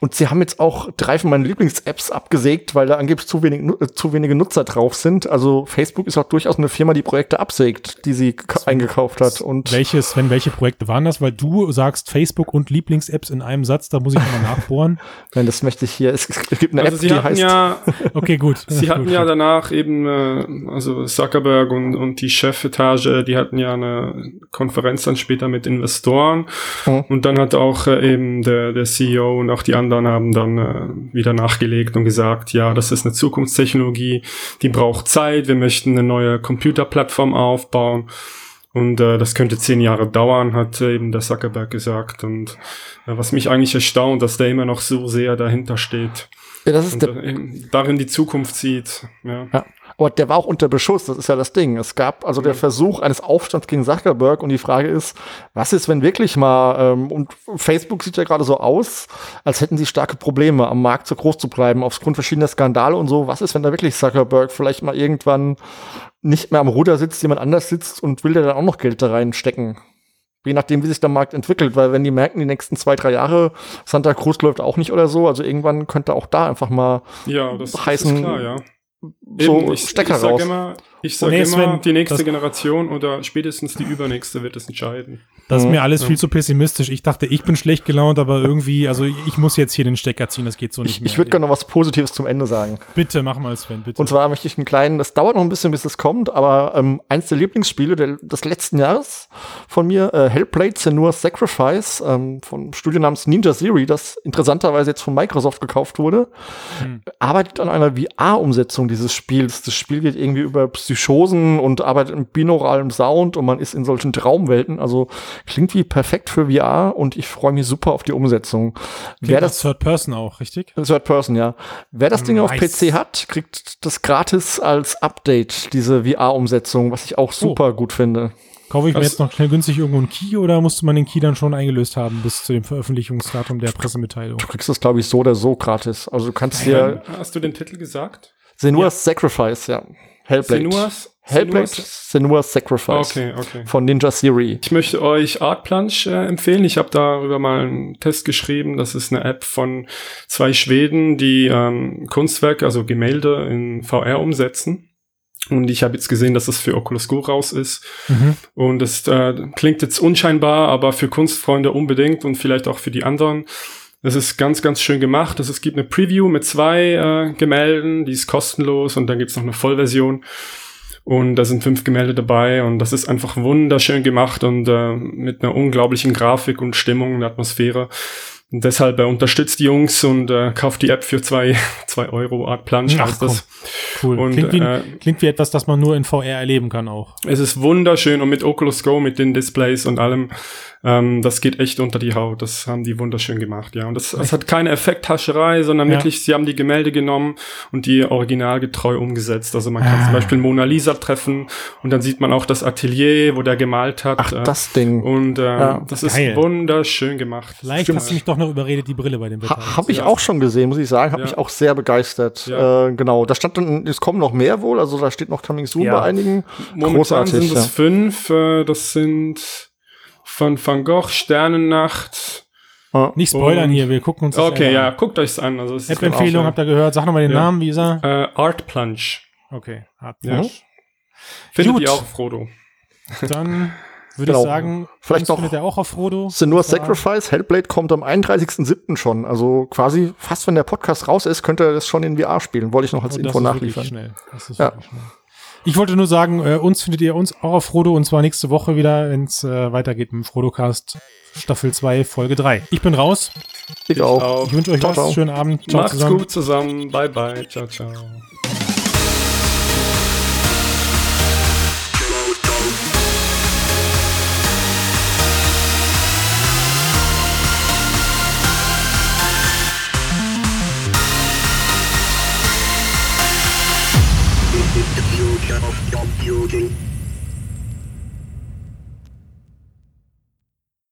Und sie haben jetzt auch drei von meinen Lieblings-Apps abgesägt, weil da angeblich zu, wenig, äh, zu wenige Nutzer drauf sind. Also Facebook ist auch durchaus eine Firma, die Projekte absägt, die sie ka- eingekauft hat. Und Welches, wenn welche Projekte waren das? Weil du sagst Facebook und Lieblings-Apps in einem Satz, da muss ich nochmal <laughs> nachbohren. Nein, das möchte ich hier. Es, es gibt eine Also App, die hatten heißt. ja, <laughs> Okay, gut. <laughs> sie hatten gut, ja danach eben, äh, also Zuckerberg und, und die Chefetage, die hatten ja eine Konferenz dann später mit Investoren Mhm. und dann hat auch äh, eben der, der CEO und auch die anderen haben dann äh, wieder nachgelegt und gesagt, ja, das ist eine Zukunftstechnologie, die braucht Zeit, wir möchten eine neue Computerplattform aufbauen. Und äh, das könnte zehn Jahre dauern, hat äh, eben der Zuckerberg gesagt. Und äh, was mich eigentlich erstaunt, dass der immer noch so sehr dahinter steht Ja, das ist und der, darin die Zukunft sieht. Ja. Ja, aber der war auch unter Beschuss, das ist ja das Ding. Es gab also der Versuch eines Aufstands gegen Zuckerberg und die Frage ist, was ist, wenn wirklich mal, ähm, und Facebook sieht ja gerade so aus, als hätten sie starke Probleme, am Markt so groß zu bleiben, aufgrund verschiedener Skandale und so. Was ist, wenn da wirklich Zuckerberg vielleicht mal irgendwann nicht mehr am Ruder sitzt, jemand anders sitzt und will der dann auch noch Geld da reinstecken? Je nachdem, wie sich der Markt entwickelt, weil wenn die merken, die nächsten zwei, drei Jahre, Santa Cruz läuft auch nicht oder so, also irgendwann könnte auch da einfach mal Ja, das, das Heißen- ist klar, ja. so Eben, ich, Stecker ich raus. immer, ich sag Nee, immer Sven, die nächste Generation oder spätestens die übernächste wird es entscheiden. Das ist mir alles viel zu pessimistisch. Ich dachte, ich bin schlecht gelaunt, aber irgendwie, also ich muss jetzt hier den Stecker ziehen, das geht so nicht Ich, mehr. ich würde gerne noch was Positives zum Ende sagen. Bitte, mach mal, Sven, bitte. Und zwar möchte ich einen kleinen, das dauert noch ein bisschen, bis es kommt, aber ähm, eins der Lieblingsspiele der, des letzten Jahres von mir, äh, Hellblade Senua's Sacrifice, ähm, vom Studio namens Ninja Theory, das interessanterweise jetzt von Microsoft gekauft wurde, Hm. arbeitet an einer VR-Umsetzung dieses Spiels. Das Spiel geht irgendwie über Psychosen und arbeitet mit binauralem Sound und man ist in solchen Traumwelten. Also klingt wie perfekt für VR und ich freue mich super auf die Umsetzung. Klingt Wer das Third Person auch, richtig? Third Person, ja. Wer das Ding auf Nice. PC hat, kriegt das gratis als Update, diese VR-Umsetzung, was ich auch super gut finde. Kaufe ich mir jetzt noch schnell günstig irgendwo einen Key oder musste man den Key dann schon eingelöst haben bis zu dem Veröffentlichungsdatum der Pressemitteilung? Du kriegst das, glaube ich, so oder so gratis. Also du kannst hier Hast du den Titel gesagt? Senua's Sacrifice, ja. Hellblade. Senua's? Hellblade, Senua's? Senua's Sacrifice. Okay, okay. Von Ninja Theory. Ich möchte euch Art Plunge äh, empfehlen. Ich habe darüber mal einen Test geschrieben. Das ist eine App von zwei Schweden, die ähm, Kunstwerke, also Gemälde in VR umsetzen. Und ich habe jetzt gesehen, dass das für Oculus Go raus ist. Mhm. Und es äh, klingt jetzt unscheinbar, aber für Kunstfreunde unbedingt und vielleicht auch für die anderen. Es ist ganz, ganz schön gemacht. Es, es gibt eine Preview mit zwei äh, Gemälden, die ist kostenlos und dann gibt's noch eine Vollversion. Und da sind fünf Gemälde dabei und das ist einfach wunderschön gemacht und äh, mit einer unglaublichen Grafik und Stimmung und Atmosphäre. Und deshalb äh, unterstützt die Jungs und äh, kauft die App für zwei, <laughs> zwei Euro Art Plunge Ach, heißt das. Cool. Und, klingt, wie, äh, klingt wie etwas, das man nur in VR erleben kann auch. Es ist wunderschön und mit Oculus Go, mit den Displays und allem, ähm, das geht echt unter die Haut. Das haben die wunderschön gemacht, ja. Und das, das hat keine Effekthascherei, sondern Ja. wirklich, sie haben die Gemälde genommen und die originalgetreu umgesetzt. Also man kann Ah. zum Beispiel Mona Lisa treffen und dann sieht man auch das Atelier, wo der gemalt hat. Ach, äh, das Ding. und äh, Ja. das ist Geil. wunderschön gemacht. Vielleicht Stimmt. hast du mich doch noch überredet, die Brille bei dem Wetter. Ha, Habe ich Ja. auch schon gesehen, muss ich sagen. Habe Ja. mich auch sehr begeistert. Ja. Äh, genau. Da stand dann, es kommen noch mehr wohl. Also da steht noch Coming Soon Ja. bei einigen. Momentan Großartig, sind es fünf. Äh, das sind von Van Gogh, Sternennacht, Ah. Nicht spoilern Und- hier, wir gucken uns das Okay, einfach ja, an. guckt euch's an. Also App-Empfehlung habt ihr gehört. Sag nochmal den Ja. Namen, wie ist er? äh, Art Plunge. Okay, hat Ja. Mhm. Findet Gut. ihr auch, Frodo. Dann würde Genau. ich sagen, Vielleicht noch findet er auch auf Frodo. Senua Sacrifice, Hellblade kommt am 31.07. schon. Also quasi fast, wenn der Podcast raus ist, könnte er das schon in VR spielen. Wollte ich noch als Oh, das Info ist nachliefern. Schnell. Das ist Ja. schnell. Ich wollte nur sagen, äh, uns findet ihr uns auch auf Frodo und zwar nächste Woche wieder, wenn es äh, weitergeht mit dem Frodocast Staffel 2, Folge 3. Ich bin raus. Ich auch. Ich wünsche euch Ciao, was. ciao. Schönen Abend. Ciao Macht's zusammen. gut zusammen. Bye, bye. Ciao, ciao.